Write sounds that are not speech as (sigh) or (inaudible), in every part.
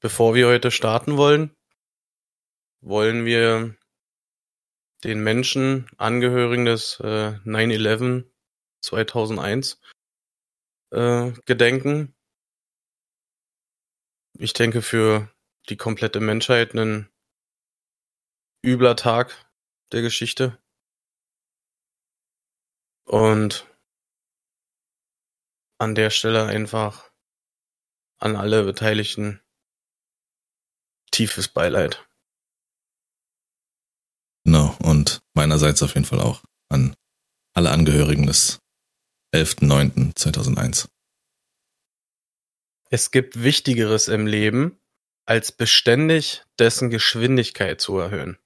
Bevor wir heute starten wollen, wollen wir den Menschen, Angehörigen des äh, 9-11 2001, äh, gedenken. Ich denke für die komplette Menschheit ein übler Tag der Geschichte. Und an der Stelle einfach an alle Beteiligten tiefes Beileid. Genau, und meinerseits auf jeden Fall auch an alle Angehörigen des 11.09.2001. Es gibt Wichtigeres im Leben, als beständig dessen Geschwindigkeit zu erhöhen.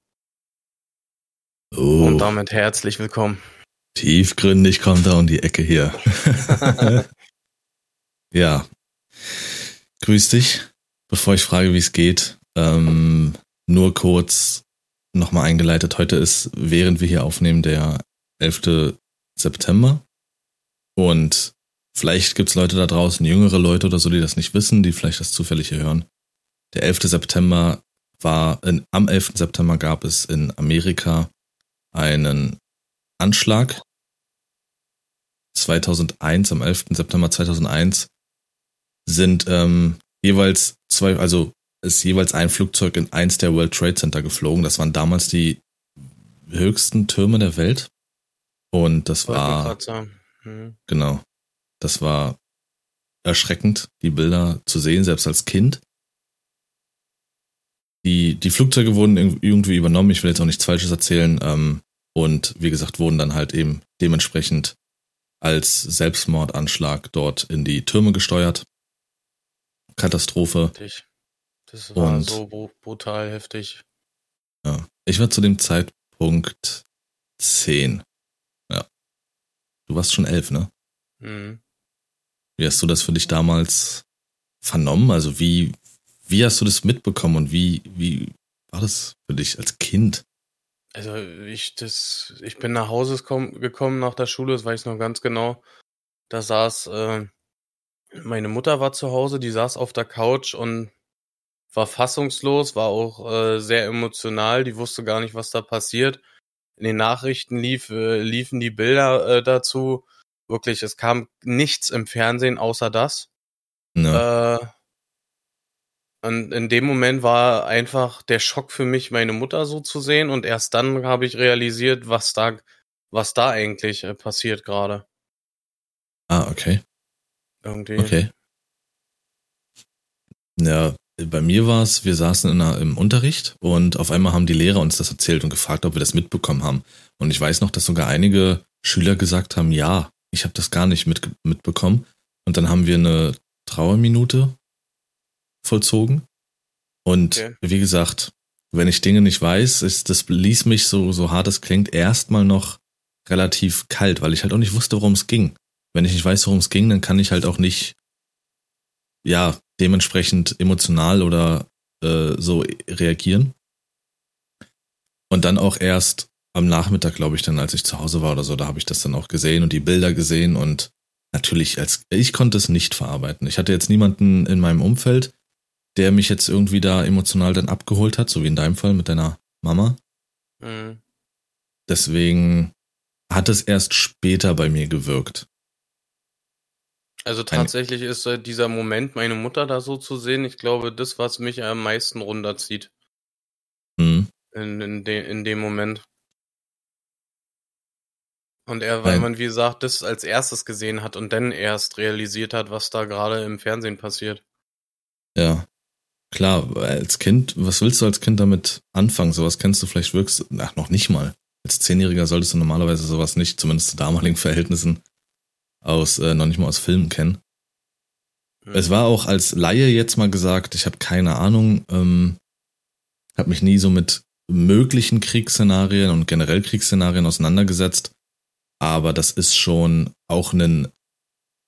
Oh, Und damit herzlich willkommen. tiefgründig kommt er um die Ecke hier. (laughs) ja. Grüß dich. Bevor ich frage, wie es geht, ähm, nur kurz nochmal eingeleitet. Heute ist, während wir hier aufnehmen, der 11. September. Und vielleicht gibt's Leute da draußen, jüngere Leute oder so, die das nicht wissen, die vielleicht das zufällig hier hören. Der 11. September war, in, am 11. September gab es in Amerika einen Anschlag. 2001, am 11. September 2001 sind ähm, jeweils zwei, also ist jeweils ein Flugzeug in eins der World Trade Center geflogen. Das waren damals die höchsten Türme der Welt. Und das war, Wolkenkratzer. Hm. genau, das war erschreckend, die Bilder zu sehen, selbst als Kind. Die, die Flugzeuge wurden irg- irgendwie übernommen, ich will jetzt auch nichts Falsches erzählen, ähm, und wie gesagt, wurden dann halt eben dementsprechend als Selbstmordanschlag dort in die Türme gesteuert. Katastrophe. Heftig. Das war Und- so bru- brutal heftig. Ja. Ich war zu dem Zeitpunkt 10. Ja. Du warst schon elf, ne? Hm. Wie hast du das für dich damals vernommen? Also wie, wie hast du das mitbekommen und wie, wie war das für dich als Kind? Also ich das, ich bin nach Hause kom- gekommen nach der Schule, das weiß ich noch ganz genau. Da saß äh, meine Mutter war zu Hause, die saß auf der Couch und war fassungslos, war auch äh, sehr emotional, die wusste gar nicht, was da passiert. In den Nachrichten lief, äh, liefen die Bilder äh, dazu. Wirklich, es kam nichts im Fernsehen außer das. Ja. Äh, und in dem Moment war einfach der Schock für mich, meine Mutter so zu sehen. Und erst dann habe ich realisiert, was da, was da eigentlich äh, passiert gerade. ah, okay. Irgendwie. Okay. Ja, bei mir war es, wir saßen in einer, im Unterricht und auf einmal haben die Lehrer uns das erzählt und gefragt, ob wir das mitbekommen haben. Und ich weiß noch, dass sogar einige Schüler gesagt haben, ja, ich habe das gar nicht mit, mitbekommen. Und dann haben wir eine Trauerminute vollzogen. Und Okay. wie gesagt, wenn ich Dinge nicht weiß, ist, das ließ mich so, so hart es klingt, erstmal noch relativ kalt, weil ich halt auch nicht wusste, worum es ging. Wenn ich nicht weiß, worum es ging, dann kann ich halt auch nicht, ja, dementsprechend emotional oder äh, so reagieren. Und dann auch erst am Nachmittag, glaube ich, dann, als ich zu Hause war oder so, da habe ich das dann auch gesehen und die Bilder gesehen und natürlich, als ich konnte es nicht verarbeiten. Ich hatte jetzt niemanden in meinem Umfeld, der mich jetzt irgendwie da emotional dann abgeholt hat, so wie in deinem Fall mit deiner Mama. Mhm. Deswegen hat es erst später bei mir gewirkt. Also tatsächlich ist äh, dieser Moment, meine Mutter da so zu sehen, ich glaube, das, was mich am meisten runterzieht Hm. in, in, de, in dem Moment. Und er, weil Weil- man, wie gesagt, das als erstes gesehen hat und dann erst realisiert hat, was da gerade im Fernsehen passiert. Ja. Klar, als Kind, was willst du als Kind damit anfangen? Sowas kennst du vielleicht wirkst, ach, noch nicht mal. Als Zehnjähriger solltest du normalerweise sowas nicht, zumindest zu damaligen (laughs) Verhältnissen, aus, äh, noch nicht mal aus Filmen kennen. Mhm. Es war auch als Laie jetzt mal gesagt, ich habe keine Ahnung, ähm, habe mich nie so mit möglichen Kriegsszenarien und generell Kriegsszenarien auseinandergesetzt, aber das ist schon auch ein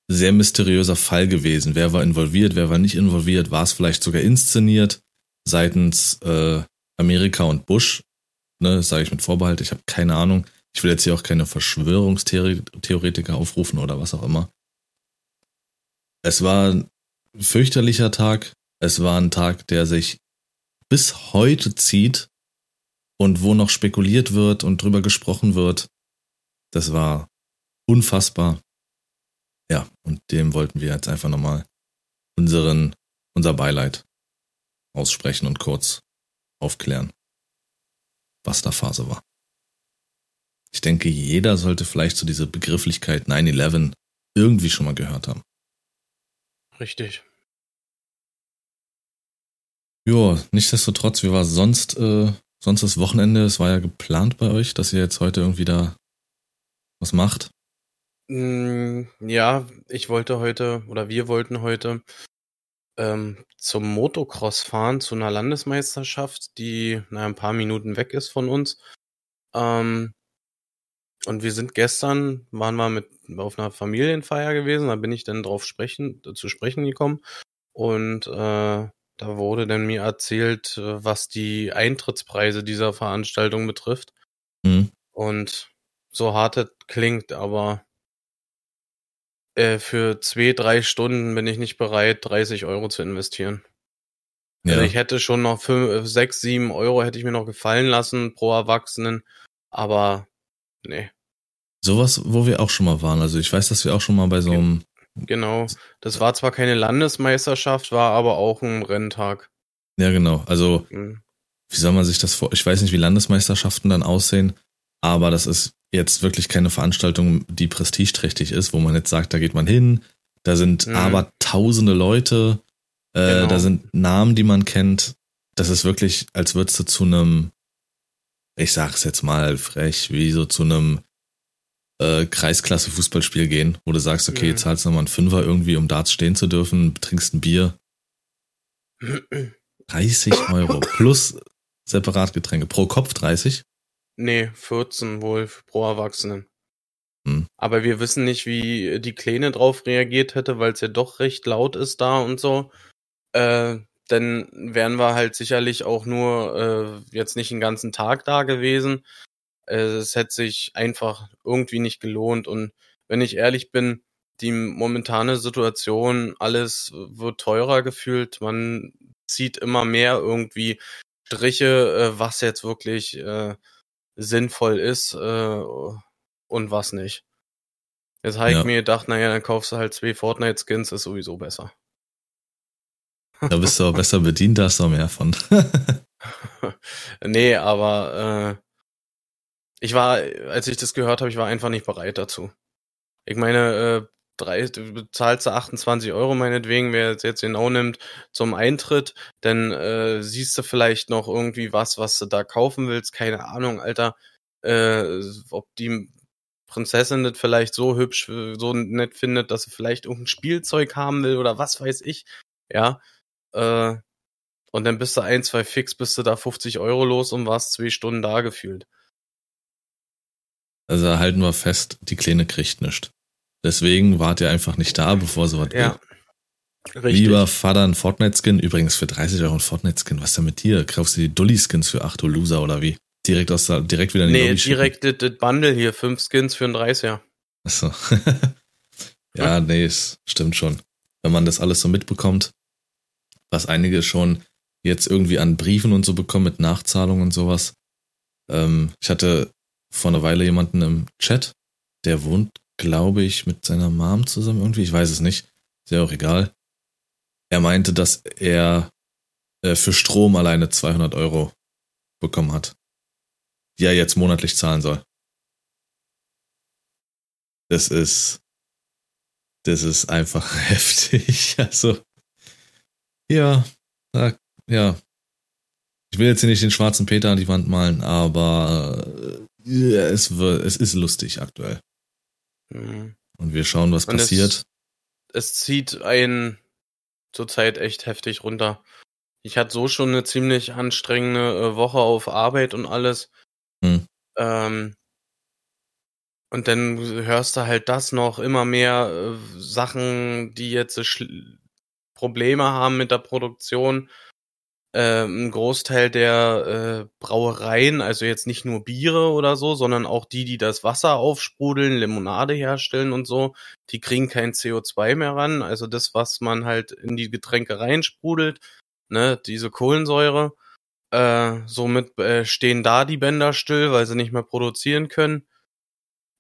sehr mysteriöser Fall gewesen. Wer war involviert, wer war nicht involviert, war es vielleicht sogar inszeniert seitens äh, Amerika und Bush, ne, sage ich mit Vorbehalt, ich habe keine Ahnung. Ich will jetzt hier auch keine Verschwörungstheoretiker aufrufen oder was auch immer. Es war ein fürchterlicher Tag. Es war ein Tag, der sich bis heute zieht und wo noch spekuliert wird und drüber gesprochen wird. Das war unfassbar. Ja, und dem wollten wir jetzt einfach nochmal unseren, unser Beileid aussprechen und kurz aufklären, was da Phase war. Ich denke, jeder sollte vielleicht so diese Begrifflichkeit 9-11 irgendwie schon mal gehört haben. Richtig. Ja, nichtsdestotrotz, wie war sonst, äh, sonst das Wochenende? Es war ja geplant bei euch, dass ihr jetzt heute irgendwie da was macht. Mm, ja, ich wollte heute oder wir wollten heute ähm, zum Motocross fahren, zu einer Landesmeisterschaft, die na, ein paar Minuten weg ist von uns. Ähm, und wir sind gestern, waren wir mit auf einer Familienfeier gewesen, da bin ich dann drauf sprechen, zu sprechen gekommen. Und äh, da wurde dann mir erzählt, äh, was die Eintrittspreise dieser Veranstaltung betrifft. Mhm. Und so hart es klingt, aber äh, für zwei, drei Stunden bin ich nicht bereit, 30 Euro zu investieren. Ja. Also ich hätte schon noch fünf, äh, sechs, sieben Euro hätte ich mir noch gefallen lassen pro Erwachsenen, aber nee. Sowas, wo wir auch schon mal waren. Also ich weiß, dass wir auch schon mal bei so einem. Genau. Das war zwar keine Landesmeisterschaft, war aber auch ein Renntag. Ja, genau. Also, mhm. wie soll man sich das vor? Ich weiß nicht, wie Landesmeisterschaften dann aussehen, aber das ist jetzt wirklich keine Veranstaltung, die prestigeträchtig ist, wo man jetzt sagt, da geht man hin, da sind mhm. aber tausende Leute, äh, genau. da sind Namen, die man kennt. Das ist wirklich, als würdest du zu einem, ich sag's jetzt mal frech, wie so zu einem äh, Kreisklasse-Fußballspiel gehen, wo du sagst, okay, mhm. zahlst nochmal einen Fünfer irgendwie, um Darts stehen zu dürfen, trinkst ein Bier. (clears throat) 30 Euro plus Separatgetränke. Pro Kopf 30? Nee, 14 wohl pro Erwachsenen. Hm. Aber wir wissen nicht, wie die Kleine drauf reagiert hätte, weil es ja doch recht laut ist da und so. Äh, dann wären wir halt sicherlich auch nur äh, jetzt nicht den ganzen Tag da gewesen. Äh, es hätte sich einfach irgendwie nicht gelohnt. Und wenn ich ehrlich bin, die momentane Situation, alles wird teurer gefühlt. Man zieht immer mehr irgendwie Striche, äh, was jetzt wirklich äh, sinnvoll ist äh, und was nicht. Jetzt habe ich mir gedacht, naja, dann kaufst du halt zwei Fortnite-Skins, ist sowieso besser. Da bist du auch besser bedient, da hast du auch mehr von. (laughs) nee, aber äh, ich war, als ich das gehört habe, ich war einfach nicht bereit dazu. Ich meine, äh, drei, du bezahlst 28 Euro meinetwegen, wer es jetzt genau nimmt, zum Eintritt, dann äh, siehst du vielleicht noch irgendwie was, was du da kaufen willst, keine Ahnung, Alter, äh, ob die Prinzessin das vielleicht so hübsch, so nett findet, dass sie vielleicht irgendein Spielzeug haben will oder was weiß ich, ja, äh, und dann bist du ein, zwei fix, bist du da 50 Euro los und warst zwei Stunden da gefühlt. Also halten wir fest, die Kleine kriegt nichts. Deswegen wart ihr einfach nicht da, bevor so was ja. Richtig. Lieber Vater ein Fortnite-Skin, übrigens für 30 Euro ein Fortnite-Skin, was ist denn mit dir? Kaufst du die Dully-Skins für 8 Loser oder wie? Direkt aus der, direkt wieder in die Nee, Lobby direkt das, das Bundle hier, 5 Skins für ein 30er. Achso. (laughs) ja, nee, es stimmt schon. Wenn man das alles so mitbekommt, was einige schon jetzt irgendwie an Briefen und so bekommen mit Nachzahlungen und sowas. Ähm, ich hatte vor einer Weile jemanden im Chat, der wohnt, glaube ich, mit seiner Mom zusammen irgendwie. Ich weiß es nicht. Ist ja auch egal. Er meinte, dass er äh, für Strom alleine 200 Euro bekommen hat, die er jetzt monatlich zahlen soll. Das ist, das ist einfach (laughs) heftig. Also, ja, ja. Ich will jetzt hier nicht den schwarzen Peter an die Wand malen, aber ja, es, es ist lustig aktuell. Mhm. Und wir schauen, was Und passiert. Es, es zieht einen zurzeit echt heftig runter. Ich hatte so schon eine ziemlich anstrengende äh, Woche auf Arbeit und alles. Mhm. Ähm, und dann hörst du halt das noch immer mehr äh, Sachen, die jetzt Probleme haben mit der Produktion. Äh, ein Großteil der äh, Brauereien, also jetzt nicht nur Biere oder so, sondern auch die, die das Wasser aufsprudeln, Limonade herstellen und so, die kriegen kein CO2 mehr ran. Also das, was man halt in die Getränke reinsprudelt, ne, diese Kohlensäure, äh, somit äh, stehen da die Bänder still, weil sie nicht mehr produzieren können.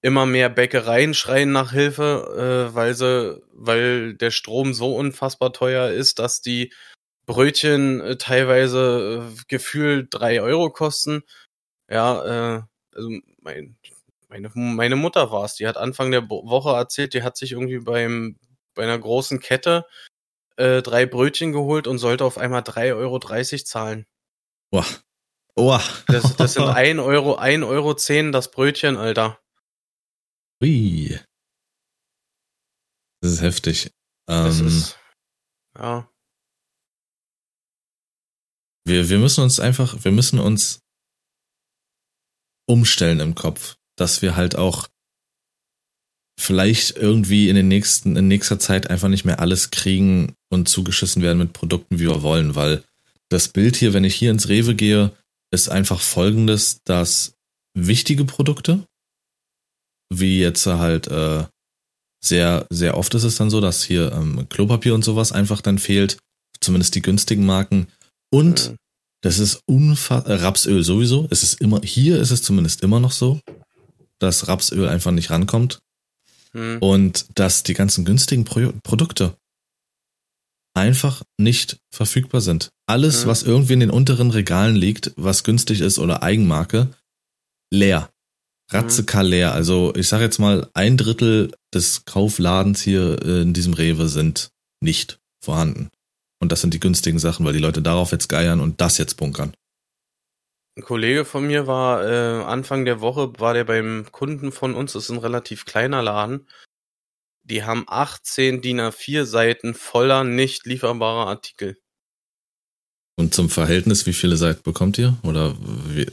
Immer mehr Bäckereien schreien nach Hilfe, äh, weil sie, weil der Strom so unfassbar teuer ist, dass die Brötchen äh, teilweise äh, gefühlt drei Euro kosten. Ja, äh, also mein, meine, meine Mutter war es, die hat Anfang der Woche erzählt, die hat sich irgendwie beim bei einer großen Kette äh, drei Brötchen geholt und sollte auf einmal drei Euro dreißig zahlen. Boah. Boah. Das, das sind (laughs) ein Euro, ein Euro zehn das Brötchen, Alter. Ui. Das ist heftig. Das ähm, ist, ja. Wir, wir müssen uns einfach, wir müssen uns umstellen im Kopf, dass wir halt auch vielleicht irgendwie in den nächsten, in nächster Zeit einfach nicht mehr alles kriegen und zugeschissen werden mit Produkten, wie wir wollen, weil das Bild hier, wenn ich hier ins Rewe gehe, ist einfach folgendes, dass wichtige Produkte, wie jetzt halt äh, sehr, sehr oft ist es dann so, dass hier ähm, Klopapier und sowas einfach dann fehlt, zumindest die günstigen Marken, und Mhm. das ist unfassbar. Rapsöl sowieso. Es ist immer, hier ist es zumindest immer noch so, dass Rapsöl einfach nicht rankommt. Hm. Und dass die ganzen günstigen Pro Produkte einfach nicht verfügbar sind. Alles, Mhm. was irgendwie in den unteren Regalen liegt, was günstig ist oder Eigenmarke, leer. Ratzekall leer. Also ich sage jetzt mal, ein Drittel des Kaufladens hier äh, in diesem Rewe sind nicht vorhanden. Und das sind die günstigen Sachen, weil die Leute darauf jetzt geiern und das jetzt bunkern. Ein Kollege von mir war äh, Anfang der Woche, war der beim Kunden von uns, das ist ein relativ kleiner Laden. Die haben 18 DIN A4 Seiten voller nicht lieferbarer Artikel. Und zum Verhältnis, wie viele Seiten bekommt ihr? Oder wie,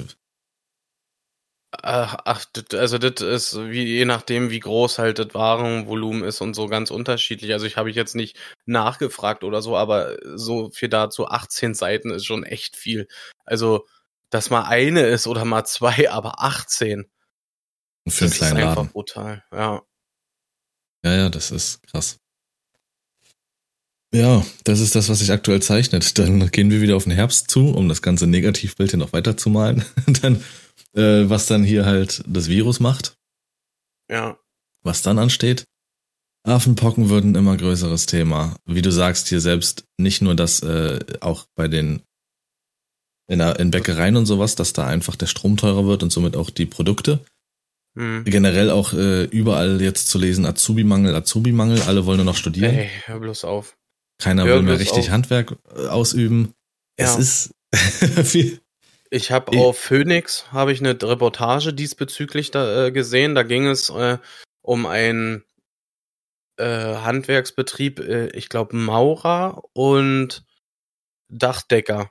Ach, also das ist wie je nachdem, wie groß halt das Warenvolumen ist und so ganz unterschiedlich. Also ich habe ich jetzt nicht nachgefragt oder so, aber so viel dazu 18 Seiten ist schon echt viel. Also dass mal eine ist oder mal zwei, (laughs) aber 18. für einen das ist einfach Laden? brutal. Ja. Ja, ja, das ist krass. Ja, das ist das, was sich aktuell zeichnet. Dann gehen wir wieder auf den Herbst zu, um das ganze Negativbild hier noch weiter zu malen. (laughs) dann, äh, was dann hier halt das Virus macht, Ja. was dann ansteht. Affenpocken würden ein immer größeres Thema. Wie du sagst, hier selbst nicht nur das, äh, auch bei den in, der, in Bäckereien und sowas, dass da einfach der Strom teurer wird und somit auch die Produkte. Hm. Generell auch äh, überall jetzt zu lesen, Azubi-Mangel, Azubi-Mangel, alle wollen nur noch studieren. Ey, hör bloß auf. Keiner Hör will mehr richtig auf. Handwerk äh, ausüben. Ja. Es ist (laughs) viel. Ich habe auf Phoenix habe ich eine Reportage diesbezüglich da, äh, gesehen. Da ging es äh, um einen äh, Handwerksbetrieb, äh, ich glaube Maurer und Dachdecker.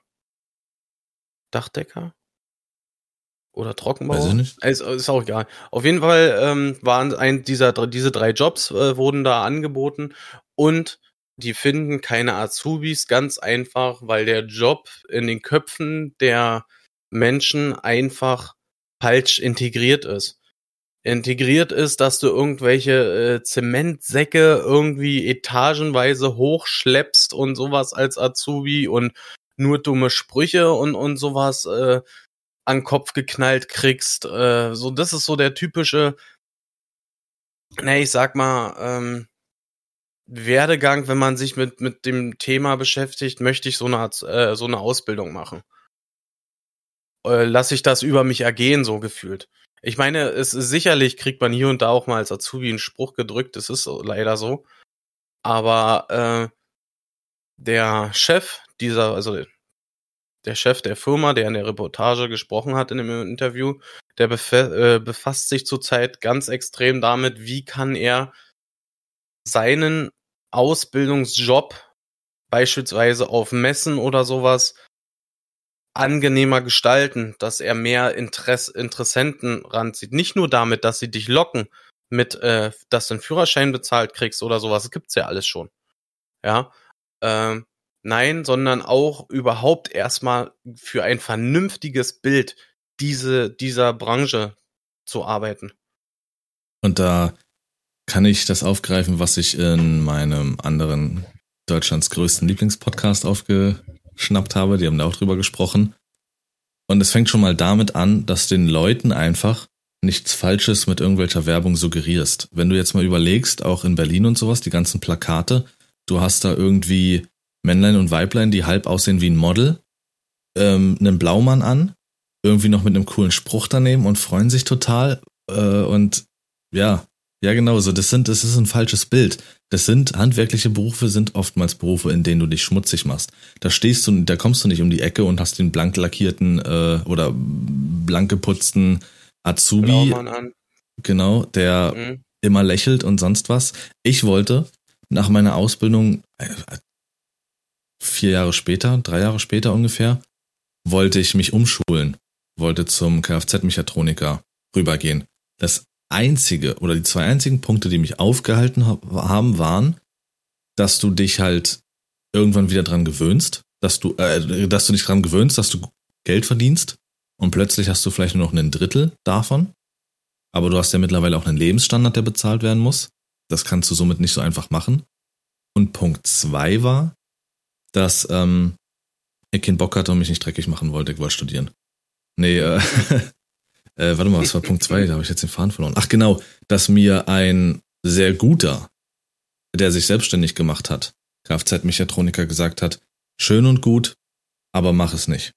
Dachdecker? Oder Trockenbauer? Weiß ich nicht. Ist, ist auch egal. Auf jeden Fall ähm, waren ein dieser diese drei Jobs äh, wurden da angeboten und die finden keine Azubis ganz einfach, weil der Job in den Köpfen der Menschen einfach falsch integriert ist. Integriert ist, dass du irgendwelche äh, Zementsäcke irgendwie etagenweise hochschleppst und sowas als Azubi und nur dumme Sprüche und, und sowas äh, an Kopf geknallt kriegst. Äh, so, das ist so der typische, ne, ich sag mal, ähm, Werdegang, wenn man sich mit, mit dem Thema beschäftigt, möchte ich so eine, äh, so eine Ausbildung machen. Äh, lass ich das über mich ergehen, so gefühlt. Ich meine, es ist, sicherlich kriegt man hier und da auch mal als Azubi einen Spruch gedrückt, das ist leider so. Aber äh, der Chef dieser, also der Chef der Firma, der in der Reportage gesprochen hat in dem Interview, der äh, befasst sich zurzeit ganz extrem damit, wie kann er seinen Ausbildungsjob beispielsweise auf Messen oder sowas angenehmer gestalten, dass er mehr Interess Interessenten ranzieht. Nicht nur damit, dass sie dich locken mit, äh, dass du einen Führerschein bezahlt kriegst oder sowas. Das gibt's ja alles schon. Ja. Ähm, Nein, sondern auch überhaupt erstmal für ein vernünftiges Bild diese, dieser Branche zu arbeiten. Und da kann ich das aufgreifen, was ich in meinem anderen Deutschlands größten Lieblingspodcast aufgeschnappt habe. Die haben da auch drüber gesprochen. Und es fängt schon mal damit an, dass den Leuten einfach nichts Falsches mit irgendwelcher Werbung suggerierst. Wenn du jetzt mal überlegst, auch in Berlin und sowas, die ganzen Plakate, du hast da irgendwie Männlein und Weiblein, die halb aussehen wie ein Model, ähm, einen Blaumann an, irgendwie noch mit einem coolen Spruch daneben und freuen sich total. Äh, und ja, ja, genau so. Das sind, das ist ein falsches Bild. Das sind handwerkliche Berufe, sind oftmals Berufe, in denen du dich schmutzig machst. Da stehst du, da kommst du nicht um die Ecke und hast den blank lackierten äh, oder blank geputzten Azubi, genau, der mhm. immer lächelt und sonst was. Ich wollte nach meiner Ausbildung äh, vier Jahre später, drei Jahre später ungefähr, wollte ich mich umschulen, wollte zum Kfz-Mechatroniker rübergehen. Das einzige oder die zwei einzigen Punkte, die mich aufgehalten haben, waren, dass du dich halt irgendwann wieder dran gewöhnst, dass du, äh, dass du dich dran gewöhnst, dass du Geld verdienst und plötzlich hast du vielleicht nur noch ein Drittel davon. Aber du hast ja mittlerweile auch einen Lebensstandard, der bezahlt werden muss. Das kannst du somit nicht so einfach machen. Und Punkt zwei war, dass ähm, ich keinen Bock hatte und mich nicht dreckig machen wollte. Ich wollte studieren. Nee, äh, (laughs) äh, warte mal, was war Punkt zwei? Da habe ich jetzt den Faden verloren. Ach genau, dass mir ein sehr guter, der sich selbstständig gemacht hat, Kfz-Mechatroniker gesagt hat, schön und gut, aber mach es nicht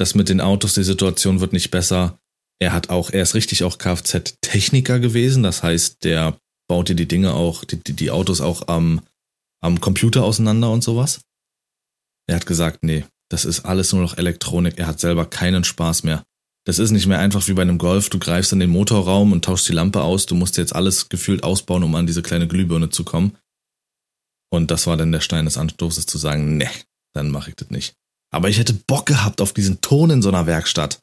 das mit den Autos, die Situation wird nicht besser. Er hat auch, er ist richtig auch Kfz-Techniker gewesen. Das heißt, der baut dir die Dinge auch, die, die, die Autos auch am, am Computer auseinander und sowas. Er hat gesagt, nee, das ist alles nur noch Elektronik. Er hat selber keinen Spaß mehr. Das ist nicht mehr einfach wie bei einem Golf. Du greifst in den Motorraum und tauschst die Lampe aus. Du musst jetzt alles gefühlt ausbauen, um an diese kleine Glühbirne zu kommen. Und das war dann der Stein des Anstoßes zu sagen, nee, dann mache ich das nicht. Aber ich hätte Bock gehabt auf diesen Ton in so einer Werkstatt.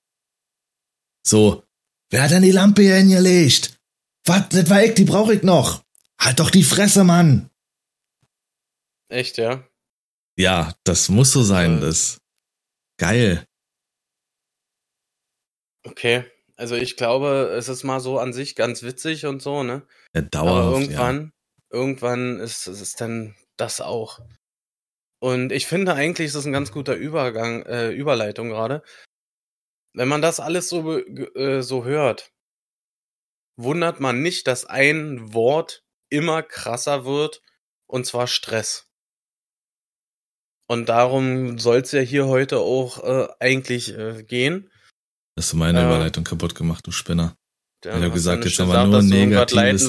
So, wer hat denn die Lampe hier hingelegt? Was, das war ich, die brauche ich noch. Halt doch die Fresse, Mann. Echt, ja? Ja, das muss so sein, das. Geil. Okay, also ich glaube, es ist mal so an sich ganz witzig und so, ne? Ja, dauerhaft, Aber irgendwann, ja. irgendwann ist es dann das auch. Und ich finde eigentlich ist das ein ganz guter Übergang, äh, Überleitung gerade. Wenn man das alles so, äh, so hört, wundert man nicht, dass ein Wort immer krasser wird, und zwar Stress. Und darum soll es ja hier heute auch äh, eigentlich äh, gehen. Hast du meine Überleitung kaputt gemacht, du Spinner. Ja, ich habe gesagt, jetzt aber nur negatives.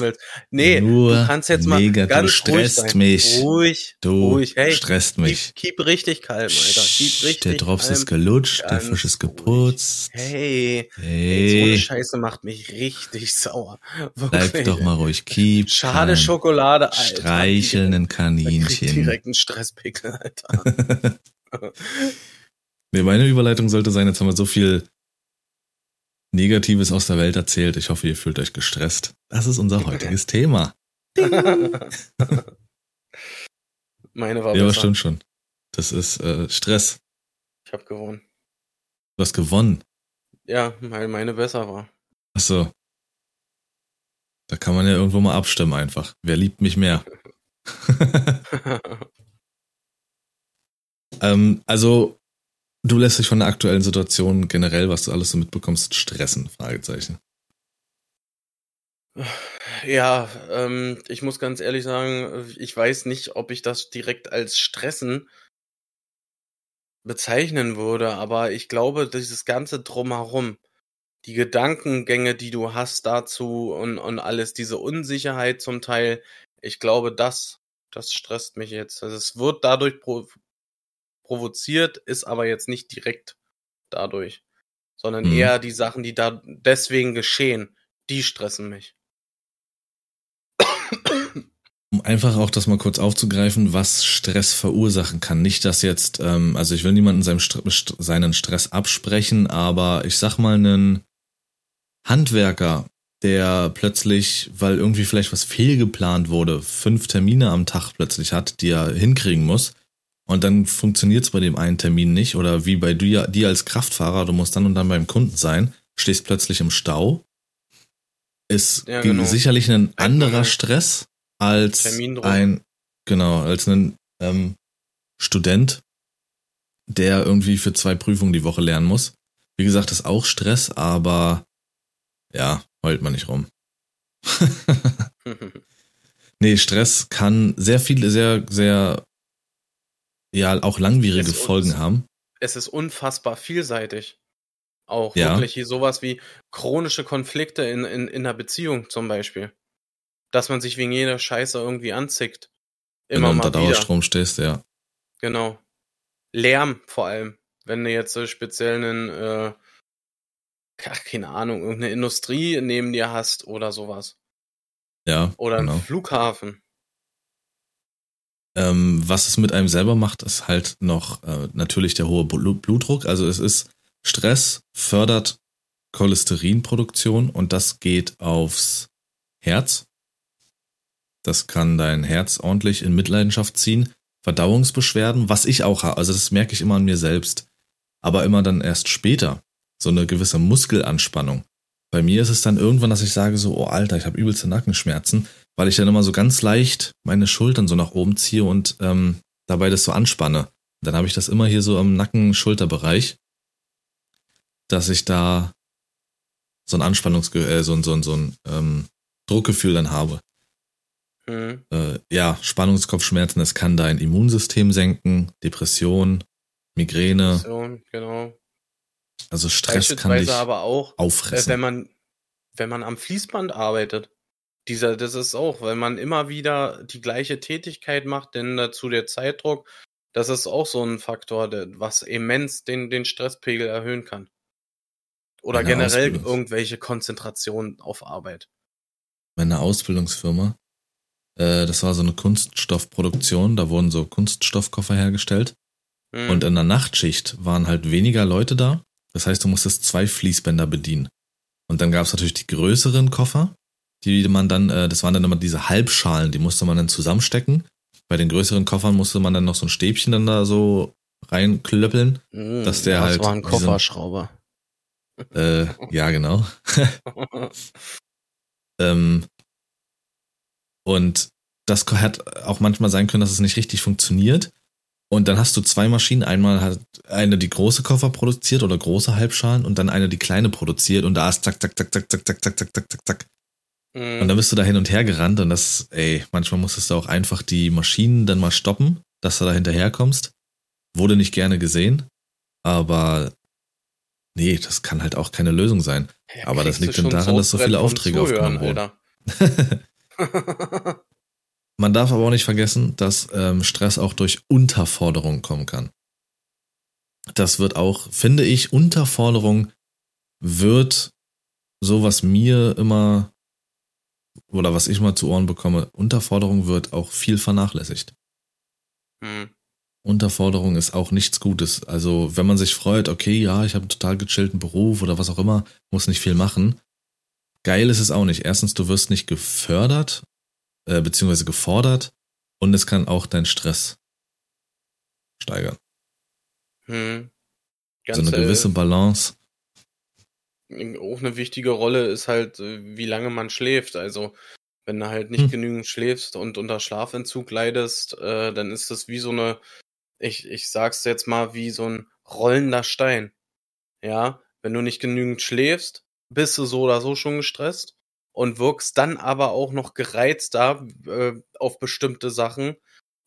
Nee, nur du kannst jetzt mal negativ. ganz du stresst ruhig mich. Ruhig, du ruhig. Hey, stresst mich. Keep, keep richtig kalm, Alter. Keep richtig Der Drops kalm. ist gelutscht, der Fisch ist geputzt. Hey, hey. so eine Scheiße macht mich richtig sauer. (laughs) Wirklich. Bleib doch mal ruhig. Keep Schade calm. Schokolade, Alter. Streicheln ein Kaninchen. Direkt ein Stresspickel, Alter. (laughs) (laughs) nee, meine Überleitung sollte sein, jetzt haben wir so viel Negatives aus der Welt erzählt. Ich hoffe, ihr fühlt euch gestresst. Das ist unser heutiges Thema. (laughs) Meine war Ja, besser. stimmt schon. Das ist äh, Stress. Ich habe gewonnen. Du hast gewonnen. Ja, weil meine besser war. Ach so. Da kann man ja irgendwo mal abstimmen einfach. Wer liebt mich mehr? (laughs) (laughs) ähm, also Du lässt dich von der aktuellen Situation generell, was du alles so mitbekommst, stressen? Fragezeichen. Ja, ähm, ich muss ganz ehrlich sagen, ich weiß nicht, ob ich das direkt als Stressen bezeichnen würde, aber ich glaube, dieses ganze drumherum, die Gedankengänge, die du hast dazu und, und alles, diese Unsicherheit zum Teil, ich glaube, das, das stresst mich jetzt. Also es wird dadurch provoziert, ist aber jetzt nicht direkt dadurch, sondern mhm. eher die Sachen, die da deswegen geschehen, die stressen mich. Um einfach auch das mal kurz aufzugreifen, was Stress verursachen kann. Nicht, dass jetzt, ähm, also ich will niemanden seinem St seinen Stress absprechen, aber ich sag mal einen Handwerker, der plötzlich, weil irgendwie vielleicht was fehlgeplant wurde, fünf Termine am Tag plötzlich hat, die er hinkriegen muss, Und dann funktioniert es bei dem einen Termin nicht. Oder wie bei dir, dir als Kraftfahrer, du musst dann und dann beim Kunden sein, stehst plötzlich im Stau. Ist Ja, genau. sicherlich ein anderer Einmal Stress als ein, genau, als ein ähm, Student, der irgendwie für zwei Prüfungen die Woche lernen muss. Wie gesagt, ist auch Stress, aber ja, heult man nicht rum. (laughs) (laughs) nee, Stress kann sehr viele, sehr, sehr, ja, auch langwierige Folgen haben. es ist unfassbar vielseitig. Auch Ja. wirklich hier sowas wie chronische Konflikte in, in, in einer Beziehung zum Beispiel. Dass man sich wegen jeder Scheiße irgendwie anzickt. Wenn Immer du mal unter. Dauerstrom stehst, ja. Genau. Lärm vor allem. Wenn du jetzt äh, speziell einen, äh, ach, keine Ahnung, irgendeine Industrie neben dir hast oder sowas. Ja, Oder genau. einen Flughafen. Ähm, was es mit einem selber macht, ist halt noch äh, natürlich der hohe Blu- Blutdruck. Also es ist Stress fördert Cholesterinproduktion und das geht aufs Herz. Das kann dein Herz ordentlich in Mitleidenschaft ziehen. Verdauungsbeschwerden, was ich auch habe, also das merke ich immer an mir selbst, aber immer dann erst später. So eine gewisse Muskelanspannung. Bei mir ist es dann irgendwann, dass ich sage so, oh Alter, ich habe übelste Nackenschmerzen, weil ich dann immer so ganz leicht meine Schultern so nach oben ziehe und ähm, dabei das so anspanne. Dann habe ich das immer hier so im Nacken-Schulterbereich, dass ich da so ein Anspannungsge äh, so ein, so ein, so ein ähm, Druckgefühl dann habe. Hm. Äh, ja, Spannungskopfschmerzen, das kann dein Immunsystem senken, Depression, Migräne, So, genau. also Stress kann dich aber auch, äh, auffressen. wenn man, wenn man am Fließband arbeitet. Dieser, das ist auch, wenn man immer wieder die gleiche Tätigkeit macht, denn dazu der Zeitdruck, das ist auch so ein Faktor, der, was immens den, den Stresspegel erhöhen kann. Oder Meine generell irgendwelche Konzentrationen auf Arbeit. meine Ausbildungsfirma. Äh, das war so eine Kunststoffproduktion, da wurden so Kunststoffkoffer hergestellt. Hm. Und in der Nachtschicht waren halt weniger Leute da. Das heißt, du musstest zwei Fließbänder bedienen. Und dann gab es natürlich die größeren Koffer, die man dann, äh, das waren dann immer diese Halbschalen, die musste man dann zusammenstecken. Bei den größeren Koffern musste man dann noch so ein Stäbchen dann da so reinklöppeln. Hm, dass der das halt war ein diesen- Kofferschrauber. Äh, ja, genau. Ähm, und das hat auch manchmal sein können, dass es nicht richtig funktioniert. Und dann hast du zwei Maschinen. Einmal hat eine die große Koffer produziert oder große Halbschalen und dann eine die kleine produziert und da ist zack, zack, zack, zack, zack, zack, zack, zack, zack, zack, zack. Hm. Und dann bist du da hin und her gerannt und das, ey, manchmal musstest du auch einfach die Maschinen dann mal stoppen, dass du da hinterherkommst. Wurde nicht gerne gesehen, aber nee, das kann halt auch keine Lösung sein. Ja, aber das liegt dann schon daran, dass so viele Aufträge aufgenommen Alter. (laughs) Man darf aber auch nicht vergessen, dass ähm, Stress auch durch Unterforderung kommen kann. Das wird auch, finde ich, Unterforderung wird so, was mir immer oder was ich mal zu Ohren bekomme, Unterforderung wird auch viel vernachlässigt. hm. Unterforderung ist auch nichts Gutes. Also wenn man sich freut, okay, ja, ich habe einen total gechillten Beruf oder was auch immer, muss nicht viel machen. Geil ist es auch nicht. Erstens, du wirst nicht gefördert, äh, beziehungsweise gefordert und es kann auch deinen Stress steigern. Hm. so eine Ganz, gewisse Balance. Auch eine wichtige Rolle ist halt, äh, wie lange man schläft. Also, wenn du halt nicht Hm. genügend schläfst und unter Schlafentzug leidest, äh, dann ist das wie so eine, ich, ich sag's jetzt mal, wie so ein rollender Stein. Ja, wenn du nicht genügend schläfst, bist du so oder so schon gestresst und wirkst dann aber auch noch gereizter äh, auf bestimmte Sachen,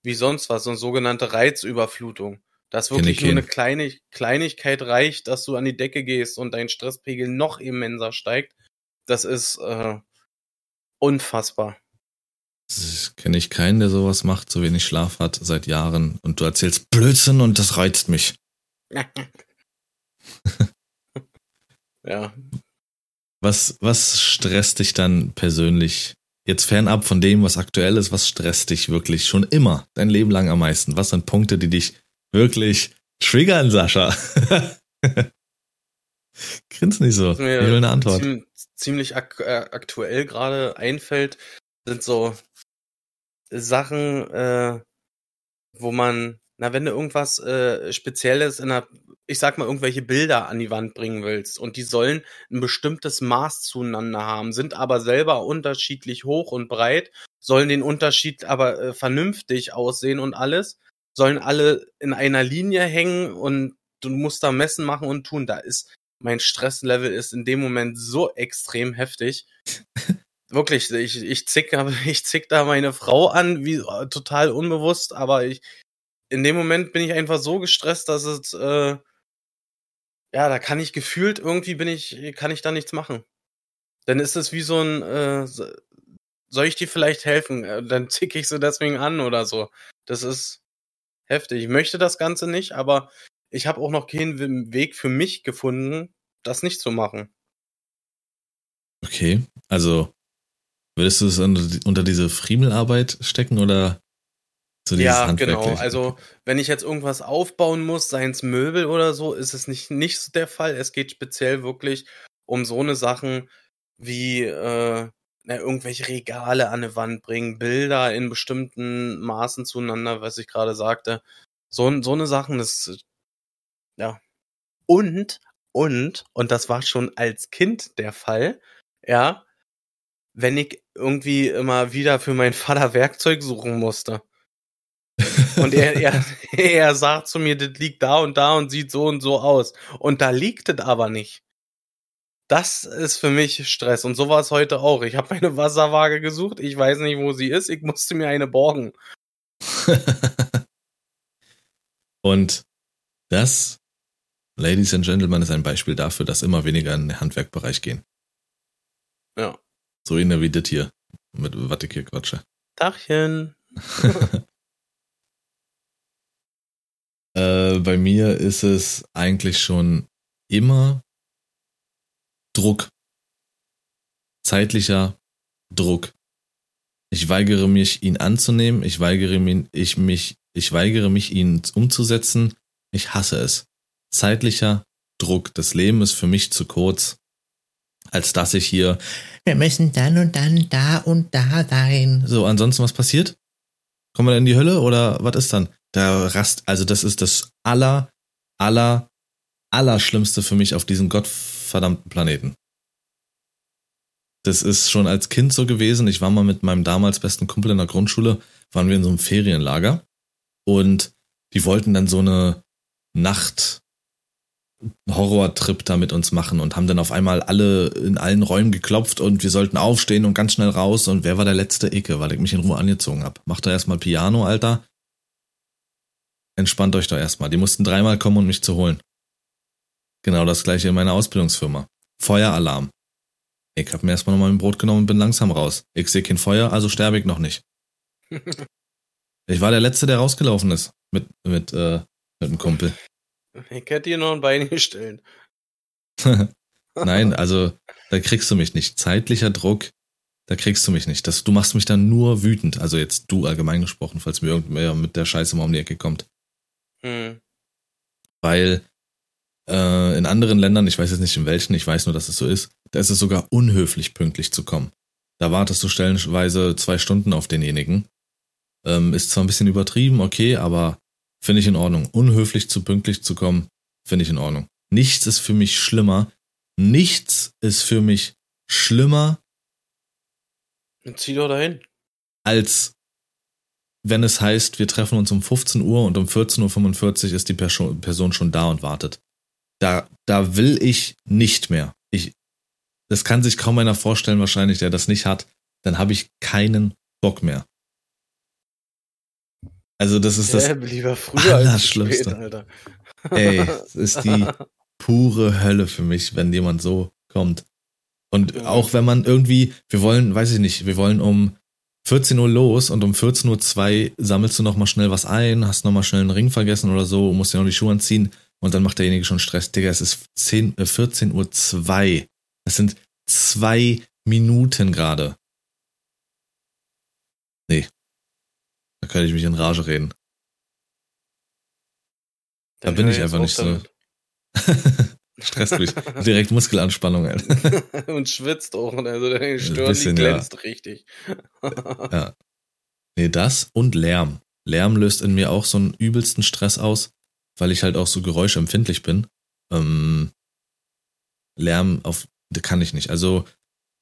wie sonst was, so eine sogenannte Reizüberflutung. Dass wirklich ich nur eine jeden. kleine Kleinigkeit reicht, dass du an die Decke gehst und dein Stresspegel noch immenser steigt. Das ist äh, unfassbar. Kenne ich keinen, der sowas macht, so wenig Schlaf hat seit Jahren und du erzählst Blödsinn und das reizt mich. (laughs) ja, Was, was stresst dich dann persönlich? Jetzt fernab von dem, was aktuell ist, was stresst dich wirklich schon immer, dein Leben lang am meisten? Was sind Punkte, die dich wirklich triggern, Sascha? (laughs) Grins nicht so. Ich will eine Antwort. ziem- ziemlich ak äh, aktuell gerade einfällt, sind so Sachen, äh, wo man na, wenn du irgendwas äh, Spezielles in der, ich sag mal, irgendwelche Bilder an die Wand bringen willst und die sollen ein bestimmtes Maß zueinander haben, sind aber selber unterschiedlich hoch und breit, sollen den Unterschied aber äh, vernünftig aussehen und alles, sollen alle in einer Linie hängen und du musst da messen machen und tun. Da ist mein Stresslevel ist in dem Moment so extrem heftig. (laughs) Wirklich, ich, ich zick, (laughs) ich zick da meine Frau an, wie total unbewusst, aber ich, in dem Moment bin ich einfach so gestresst, dass es, äh, ja, da kann ich gefühlt, irgendwie bin ich, kann ich da nichts machen. Dann ist es wie so ein, äh, soll ich dir vielleicht helfen? Äh, dann zick ich sie deswegen an oder so. Das ist heftig. Ich möchte das Ganze nicht, aber ich habe auch noch keinen Weg für mich gefunden, das nicht zu machen. Okay, also würdest du es unter diese Friemelarbeit stecken oder so ja, genau. Also wenn ich jetzt irgendwas aufbauen muss, seien es Möbel oder so, ist es nicht, nicht der Fall. Es geht speziell wirklich um so eine Sachen wie äh, na, irgendwelche Regale an eine Wand bringen, Bilder in bestimmten Maßen zueinander, was ich gerade sagte. So, so eine Sachen, das ja. Und, und, und das war schon als Kind der Fall, ja, wenn ich irgendwie immer wieder für meinen Vater Werkzeug suchen musste. Und er, er, (laughs) er sagt zu mir, das liegt da und da und sieht so und so aus. Und da liegt es aber nicht. Das ist für mich Stress. Und so war es heute auch. Ich habe meine Wasserwaage gesucht. Ich weiß nicht, wo sie ist. Ich musste mir eine borgen. (laughs) und das, Ladies and Gentlemen, ist ein Beispiel dafür, dass immer weniger in den Handwerkbereich gehen. Ja. So in der wie das hier. Mit was ich hier quatsche. Dachchen. (laughs) Äh, bei mir ist es eigentlich schon immer Druck. Zeitlicher Druck. Ich weigere mich, ihn anzunehmen. Ich weigere mich, ich mich, ich weigere mich, ihn umzusetzen. Ich hasse es. Zeitlicher Druck. Das Leben ist für mich zu kurz, als dass ich hier, wir müssen dann und dann da und da sein. So, ansonsten was passiert? Kommen wir in die Hölle oder was ist dann? Da rast, also das ist das aller, aller, allerschlimmste für mich auf diesem gottverdammten Planeten. Das ist schon als Kind so gewesen. Ich war mal mit meinem damals besten Kumpel in der Grundschule, waren wir in so einem Ferienlager und die wollten dann so eine Nacht Horrortrip da mit uns machen und haben dann auf einmal alle in allen Räumen geklopft und wir sollten aufstehen und ganz schnell raus und wer war der letzte Icke, weil ich mich in Ruhe angezogen hab. Macht da erstmal Piano, Alter entspannt euch doch erstmal. Die mussten dreimal kommen, um mich zu holen. Genau das gleiche in meiner Ausbildungsfirma. Feueralarm. Ich hab mir erstmal nochmal ein Brot genommen und bin langsam raus. Ich sehe kein Feuer, also sterbe ich noch nicht. (laughs) ich war der Letzte, der rausgelaufen ist. Mit, mit, äh, mit einem Kumpel. Ich hätte dir noch ein Bein gestellt. (laughs) Nein, also da kriegst du mich nicht. Zeitlicher Druck, da kriegst du mich nicht. Das, du machst mich dann nur wütend. Also jetzt du allgemein gesprochen, falls mir irgendwer mit der Scheiße mal um die Ecke kommt. Mhm. Weil äh, in anderen Ländern, ich weiß jetzt nicht in welchen, ich weiß nur, dass es so ist, da ist es sogar unhöflich, pünktlich zu kommen. Da wartest du stellenweise zwei Stunden auf denjenigen. Ähm, ist zwar ein bisschen übertrieben, okay, aber finde ich in Ordnung. Unhöflich zu pünktlich zu kommen, finde ich in Ordnung. Nichts ist für mich schlimmer. Nichts ist für mich schlimmer. Zieh doch dahin. Als wenn es heißt, wir treffen uns um 15 Uhr und um 14.45 Uhr ist die Person schon da und wartet. Da, da will ich nicht mehr. Ich, das kann sich kaum einer vorstellen, wahrscheinlich, der das nicht hat. Dann habe ich keinen Bock mehr. Also, das ist das ja, lieber früher Allerschlimmste. Spät, Alter. Ey, (laughs) es ist die pure Hölle für mich, wenn jemand so kommt. Und auch wenn man irgendwie, wir wollen, weiß ich nicht, wir wollen um 14 Uhr los und um 14.02 Uhr sammelst du nochmal schnell was ein, hast nochmal schnell einen Ring vergessen oder so, musst dir noch die Schuhe anziehen und dann macht derjenige schon Stress. Digga, es ist 10, äh, 14 Uhr 2. Das sind zwei Minuten gerade. Nee. Da könnte ich mich in Rage reden. Da bin ich einfach nicht so. (laughs) Stresst mich. Direkt Muskelanspannung, Alter. (laughs) Und schwitzt auch. Also der Stirn, bisschen, die glänzt ja. richtig. (laughs) ja. Nee, das und Lärm. Lärm löst in mir auch so einen übelsten Stress aus, weil ich halt auch so geräuschempfindlich bin. Ähm, Lärm auf, kann ich nicht. Also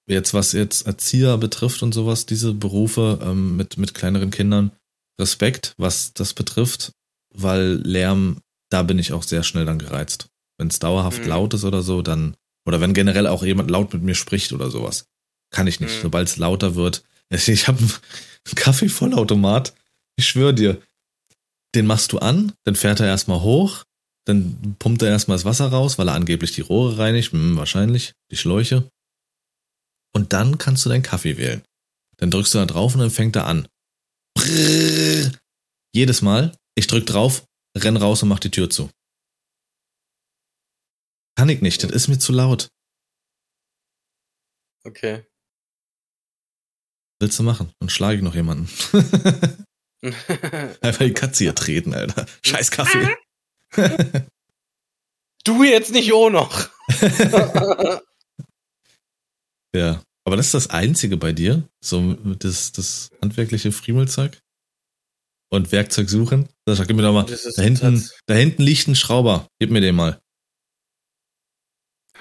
jetzt was jetzt Erzieher betrifft und sowas, diese Berufe ähm, mit mit kleineren Kindern, Respekt, was das betrifft, weil Lärm, da bin ich auch sehr schnell dann gereizt. Wenn es dauerhaft mhm. laut ist oder so, dann oder wenn generell auch jemand laut mit mir spricht oder sowas, kann ich nicht. Mhm. Sobald es lauter wird, (laughs) ich habe einen Kaffeevollautomat, ich schwöre dir, den machst du an, dann fährt er erstmal hoch, dann pumpt er erstmal das Wasser raus, weil er angeblich die Rohre reinigt, hm, wahrscheinlich, die Schläuche. Und dann kannst du deinen Kaffee wählen. Dann drückst du da drauf und dann fängt er an. Brrr. Jedes Mal, ich drück drauf, renn raus und mach die Tür zu. Kann ich nicht, das ist mir zu laut. Okay. Willst du machen? Dann schlage ich noch jemanden. (laughs) (laughs) Einfach die Katze hier treten, Alter. Scheiß Kaffee. (laughs) du jetzt nicht auch noch. (laughs) ja. Aber das ist das Einzige bei dir? So das, das handwerkliche Friemelzeug? Und Werkzeug suchen? Sascha, gib mir doch mal. Da hinten, da hinten liegt ein Schrauber. Gib mir den mal.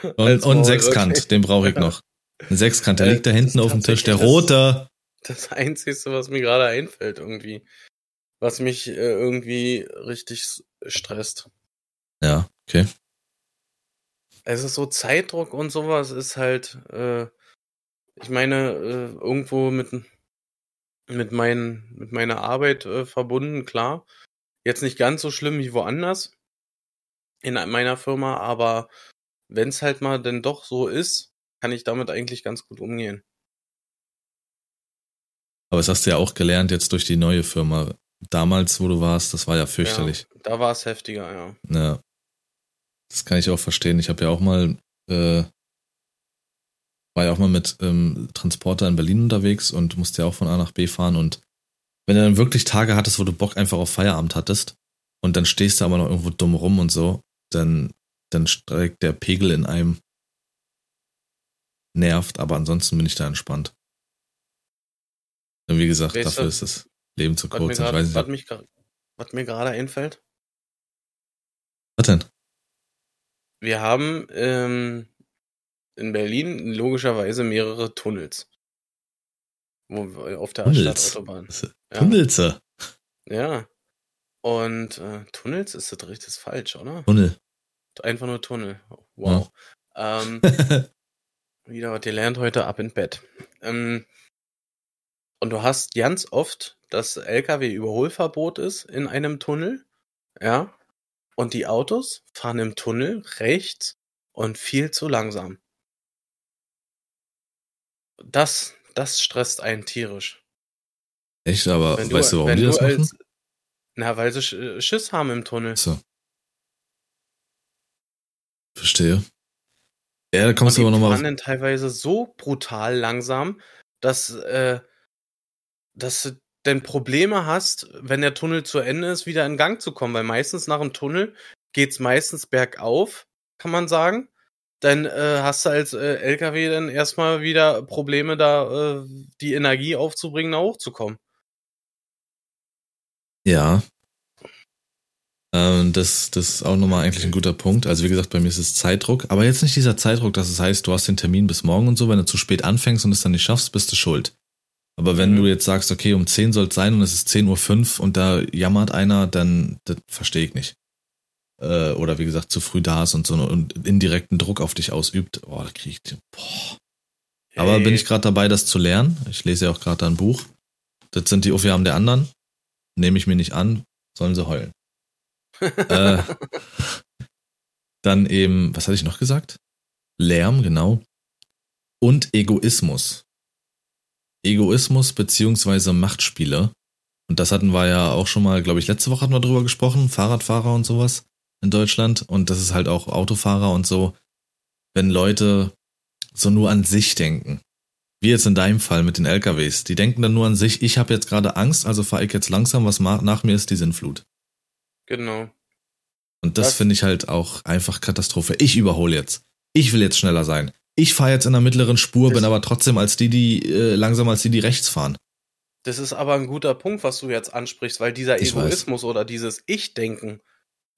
Und, und einen Sechskant, okay. den brauche ich noch. Ein Sechskant, der liegt da hinten auf dem Tisch. Der rote das (laughs) Einzige, was mir gerade einfällt, irgendwie. Was mich äh, irgendwie richtig stresst. Ja, okay. Also so Zeitdruck und sowas ist halt, äh, ich meine, äh, irgendwo mit, mit, mein, mit meiner Arbeit äh, verbunden, klar. Jetzt nicht ganz so schlimm wie woanders in meiner Firma, aber wenn es halt mal denn doch so ist, kann ich damit eigentlich ganz gut umgehen. Aber das hast du ja auch gelernt jetzt durch die neue Firma. Damals, wo du warst, das war ja fürchterlich. Ja, da war es heftiger, ja. Ja. Das kann ich auch verstehen. Ich habe ja auch mal, äh, war ja auch mal mit ähm, Transporter in Berlin unterwegs und musste ja auch von A nach B fahren. Und wenn du dann wirklich Tage hattest, wo du Bock einfach auf Feierabend hattest und dann stehst du aber noch irgendwo dumm rum und so, dann, dann steigt der Pegel in einem. Nervt, aber ansonsten bin ich da entspannt. Wie gesagt, weißt dafür ist das Leben zu kurz. Grad, was, was mir gerade einfällt. Was denn? Wir haben ähm, in Berlin logischerweise mehrere Tunnels. Wo, auf der Tunnels. Stadtautobahn. Ja. Tunnelse. Ja. Und äh, Tunnels ist das richtig falsch, oder? Tunnel. Einfach nur Tunnel. Wow. Ja. Ähm, (laughs) wieder was ihr lernt heute ab in Bett. Ähm, und du hast ganz oft, dass Lkw-Überholverbot ist in einem Tunnel, ja, und die Autos fahren im Tunnel rechts und viel zu langsam. Das, das stresst einen tierisch. Echt, aber wenn weißt du, du warum die das machen? Als, na, weil sie Schiss haben im Tunnel. So. Verstehe. Ja, da kommst du aber nochmal. Die fahren dann teilweise so brutal langsam, dass äh, dass du denn Probleme hast, wenn der Tunnel zu Ende ist, wieder in Gang zu kommen, weil meistens nach dem Tunnel geht's meistens bergauf, kann man sagen. Dann äh, hast du als äh, LKW dann erstmal wieder Probleme, da äh, die Energie aufzubringen, da hochzukommen. Ja. Ähm, das, das ist auch nochmal eigentlich ein guter Punkt. Also wie gesagt, bei mir ist es Zeitdruck, aber jetzt nicht dieser Zeitdruck, dass es heißt, du hast den Termin bis morgen und so, wenn du zu spät anfängst und es dann nicht schaffst, bist du schuld. Aber wenn mhm. du jetzt sagst, okay, um 10 soll es sein und es ist 10.05 Uhr und da jammert einer, dann das verstehe ich nicht. Äh, oder wie gesagt, zu früh da ist und so einen indirekten Druck auf dich ausübt. Oh, da krieg ich. Boah. Hey. Aber bin ich gerade dabei, das zu lernen. Ich lese ja auch gerade ein Buch. Das sind die Aufgaben der anderen. Nehme ich mir nicht an, sollen sie heulen. (laughs) äh, dann eben, was hatte ich noch gesagt? Lärm, genau. Und Egoismus. Egoismus beziehungsweise Machtspiele. Und das hatten wir ja auch schon mal, glaube ich, letzte Woche hatten wir drüber gesprochen, Fahrradfahrer und sowas in Deutschland. Und das ist halt auch Autofahrer und so, wenn Leute so nur an sich denken. Wie jetzt in deinem Fall mit den LKWs. Die denken dann nur an sich, ich habe jetzt gerade Angst, also fahre ich jetzt langsam, was nach mir ist die Sinnflut. Genau. Und das finde ich halt auch einfach Katastrophe. Ich überhole jetzt. Ich will jetzt schneller sein. Ich fahre jetzt in der mittleren Spur, das bin aber trotzdem als die, die äh, langsamer als die, die rechts fahren. Das ist aber ein guter Punkt, was du jetzt ansprichst, weil dieser Ich weiß. Egoismus oder dieses Ich-Denken,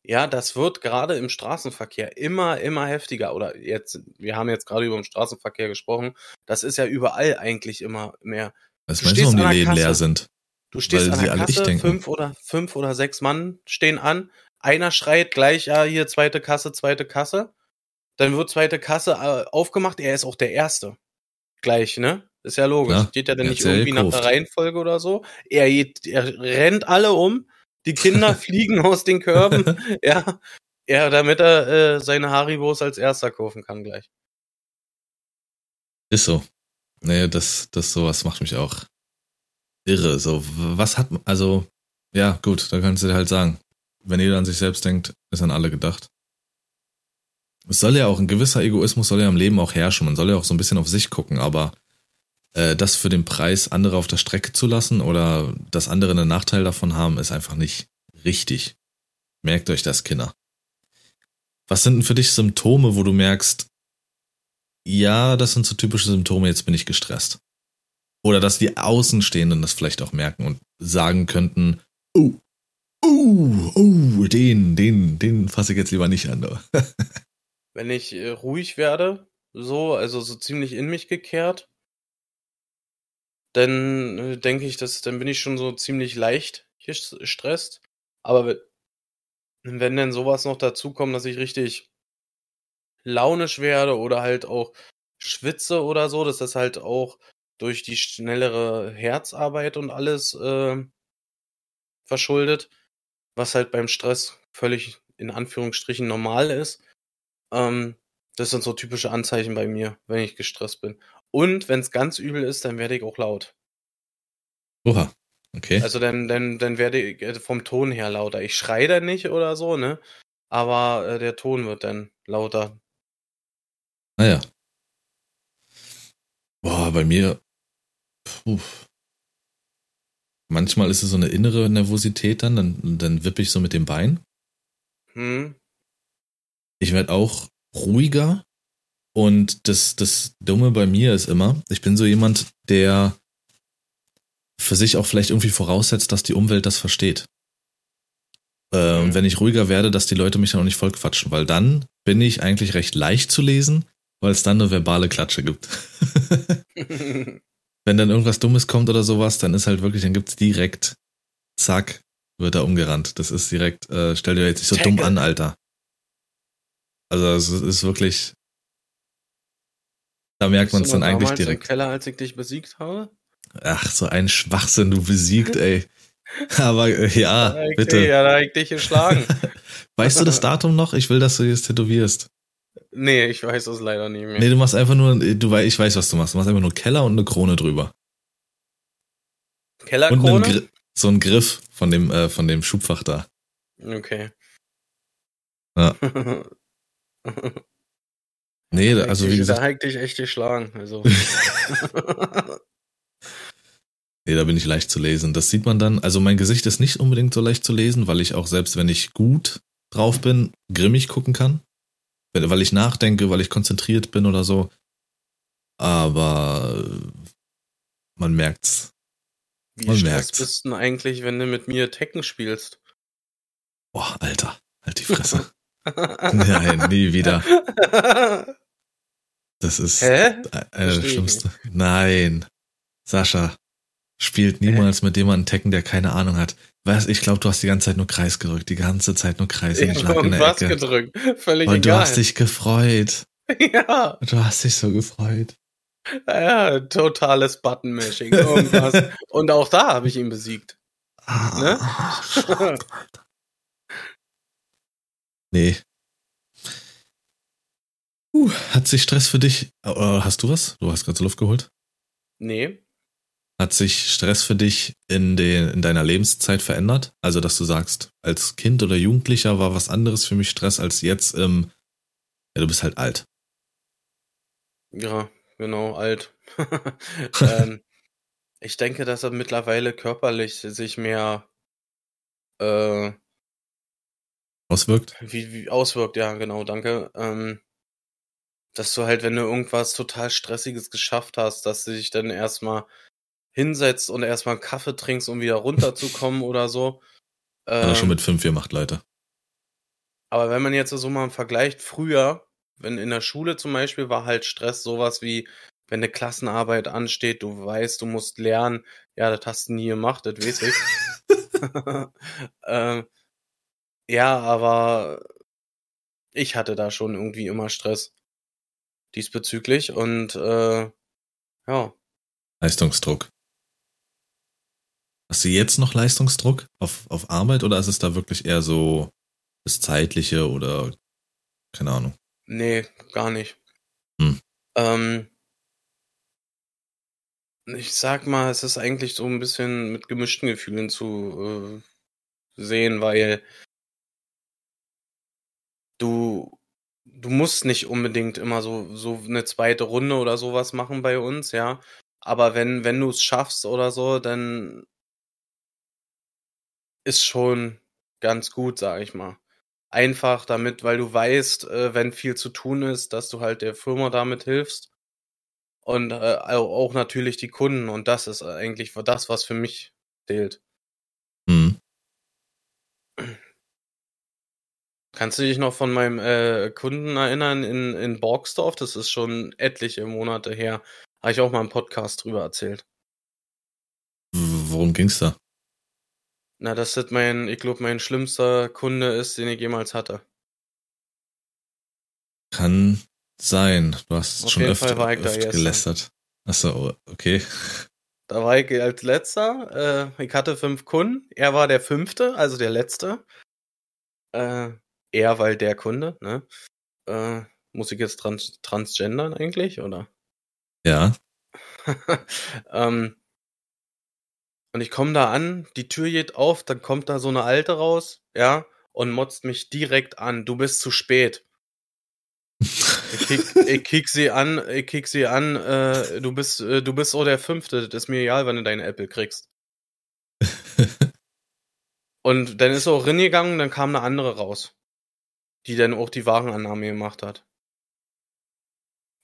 ja, das wird gerade im Straßenverkehr immer, immer heftiger. Oder jetzt, wir haben jetzt gerade über den Straßenverkehr gesprochen. Das ist ja überall eigentlich immer mehr. Was Du meinst du, warum die Läden leer Kasse. sind? Du stehst Weil an der Kasse, fünf oder fünf oder sechs Mann stehen an. Einer schreit gleich, ja, hier zweite Kasse, zweite Kasse. Dann wird zweite Kasse äh, aufgemacht. Er ist auch der Erste. Gleich, ne? Ist ja logisch. Ja, Steht ja dann nicht irgendwie nach der gekauft. Reihenfolge oder so. Er, geht, er rennt alle um. Die Kinder (laughs) fliegen aus den Körben. (laughs) ja, ja, damit er äh, seine Haribos als Erster kaufen kann gleich. Ist so. Nee, das, das sowas macht mich auch irre. So, was hat, also, ja, gut, da kannst du dir halt sagen. Wenn jeder an sich selbst denkt, ist an alle gedacht. Es soll ja auch, ein gewisser Egoismus soll ja im Leben auch herrschen. Man soll ja auch so ein bisschen auf sich gucken, aber äh, das für den Preis andere auf der Strecke zu lassen oder dass andere einen Nachteil davon haben, ist einfach nicht richtig. Merkt euch das, Kinder. Was sind denn für dich Symptome, wo du merkst, ja, das sind so typische Symptome, jetzt bin ich gestresst. Oder dass die Außenstehenden das vielleicht auch merken und sagen könnten, oh, oh, oh, den, den, den fasse ich jetzt lieber nicht an. (laughs) Wenn ich äh, ruhig werde, so, also so ziemlich in mich gekehrt, dann äh, denke ich, dass dann bin ich schon so ziemlich leicht gestresst. Aber wenn, wenn denn sowas noch dazu kommt, dass ich richtig launisch werde oder halt auch schwitze oder so, dass das halt auch durch die schnellere Herzarbeit und alles äh, verschuldet, was halt beim Stress völlig in Anführungsstrichen normal ist. Ähm, das sind so typische Anzeichen bei mir, wenn ich gestresst bin. Und wenn es ganz übel ist, dann werde ich auch laut. Oha, okay. Also dann, dann, dann werde ich äh, vom Ton her lauter. Ich schreie dann nicht oder so, ne? Aber äh, der Ton wird dann lauter. Naja. Boah, bei mir, puh. Manchmal ist es so eine innere Nervosität dann, dann, dann wippe ich so mit dem Bein. Hm? Ich werde auch ruhiger. Und das, das Dumme bei mir ist immer, ich bin so jemand, der für sich auch vielleicht irgendwie voraussetzt, dass die Umwelt das versteht. Äh, Mhm. Wenn ich ruhiger werde, dass die Leute mich dann auch nicht voll quatschen, weil dann bin ich eigentlich recht leicht zu lesen, weil es dann eine verbale Klatsche gibt. (laughs) wenn dann irgendwas Dummes kommt oder sowas, dann ist halt wirklich, dann gibt's direkt, zack, wird da umgerannt. Das ist direkt, äh, stell dir jetzt nicht so dumm Tackle. an, Alter. Also es ist wirklich, da merkt man es dann eigentlich damals im direkt. Keller, als ich dich besiegt habe? Ach, so ein Schwachsinn, du besiegt, ey. (laughs) Aber äh, ja, bitte. Ja, da hab ich dich geschlagen. (laughs) Weißt du das (laughs) Datum noch? Ich will, dass du das tätowierst. nee, ich weiß es leider nicht mehr. Nee, du machst einfach nur, du ich weiß, was du machst. Du machst einfach nur Keller und eine Krone drüber. Und Kellerkrone? Gri so ein Griff von dem, äh, von dem Schubfach da. Okay. Ja. Nee, Da also wie dich- gesagt, Da ich dich echt geschlagen. Also. (laughs) Nee, da bin ich leicht zu lesen. Das sieht man dann. Also mein Gesicht ist nicht unbedingt so leicht zu lesen, weil ich auch selbst, wenn ich gut drauf bin, grimmig gucken kann. Weil ich nachdenke, weil ich konzentriert bin oder so. Aber man merkt's. Wie Man merkt's. bist du denn eigentlich, wenn du mit mir Tekken spielst? Boah, Alter, halt die Fresse. (laughs) Nein, nie wieder. Das ist Hä? eine der Versteh ich schlimmste. Nein. Sascha spielt niemals mit jemandem Tekken, der keine Ahnung hat. Weißt, ich glaube, du hast die ganze Zeit nur Kreis gedrückt, die ganze Zeit nur Kreis und Ich lag in der was Ecke. gedrückt. Völlig Und du egal. hast dich gefreut. (laughs) ja, Du hast dich so gefreut. ja, totales Button-Mashing. Irgendwas. (laughs) Und auch da habe ich ihn besiegt. Ne? Ah, Schade, Alter. Nee. Uh, hat sich Stress für dich, äh, hast du was? Du hast gerade Luft geholt. nee. Hat sich Stress für dich in, den, in deiner Lebenszeit verändert? Also, dass du sagst, als Kind oder Jugendlicher war was anderes für mich Stress als jetzt im, ja, du bist halt alt. Ja, genau, alt. (laughs) (laughs) ähm, ich denke, dass er mittlerweile körperlich sich mehr äh, Auswirkt? wie, wie auswirkt, ja, genau, danke. Ähm, dass du halt, wenn du irgendwas total Stressiges geschafft hast, dass du dich dann erstmal hinsetzt und erstmal einen Kaffee trinkst, um wieder runterzukommen (laughs) oder so. Ähm, er schon mit fünf gemacht, Leute. Aber wenn man jetzt so mal vergleicht, früher, wenn in der Schule zum Beispiel war halt Stress sowas wie, wenn eine Klassenarbeit ansteht, du weißt, du musst lernen, ja, das hast du nie gemacht, das weiß ich. (laughs) (laughs) ähm, ja, aber ich hatte da schon irgendwie immer Stress diesbezüglich und äh, ja. Leistungsdruck. Hast du jetzt noch Leistungsdruck auf, auf Arbeit oder ist es da wirklich eher so das Zeitliche oder keine Ahnung? Nee, gar nicht. Hm. Ähm, ich sag mal, es ist eigentlich so ein bisschen mit gemischten Gefühlen zu äh, sehen, weil du du musst nicht unbedingt immer so so eine zweite Runde oder sowas machen bei uns, ja. Aber wenn wenn du es schaffst oder so, dann ist schon ganz gut, sag ich mal. Einfach damit, weil du weißt, äh, wenn viel zu tun ist, dass du halt der Firma damit hilfst. Und äh, auch natürlich die Kunden. Und das ist eigentlich das, was für mich zählt. Mhm. Kannst du dich noch von meinem äh, Kunden erinnern in, in Borgsdorf? Das ist schon etliche Monate her. Habe ich auch mal im Podcast drüber erzählt. Worum ging's da? Na, dass das mein, ich glaube, mein schlimmster Kunde ist, den ich jemals hatte. Kann sein. Du hast Auf schon öfter, öfter gelästert. Achso, okay. Da war ich als letzter. Äh, ich hatte fünf Kunden. Er war der fünfte, also der letzte. Äh, er, weil der Kunde, ne? Äh, muss ich jetzt trans transgendern eigentlich, oder? Ja. (laughs) ähm, und ich komme da an, die Tür geht auf, dann kommt da so eine Alte raus, ja, und motzt mich direkt an. Du bist zu spät. Ich kick, (laughs) ich kick sie an, ich kick sie an, äh, du bist, äh, du bist so der Fünfte, das ist mir egal, wenn du deinen Apple kriegst. (laughs) und dann ist er auch reingegangen, dann kam eine andere raus, die dann auch die Warenannahme gemacht hat.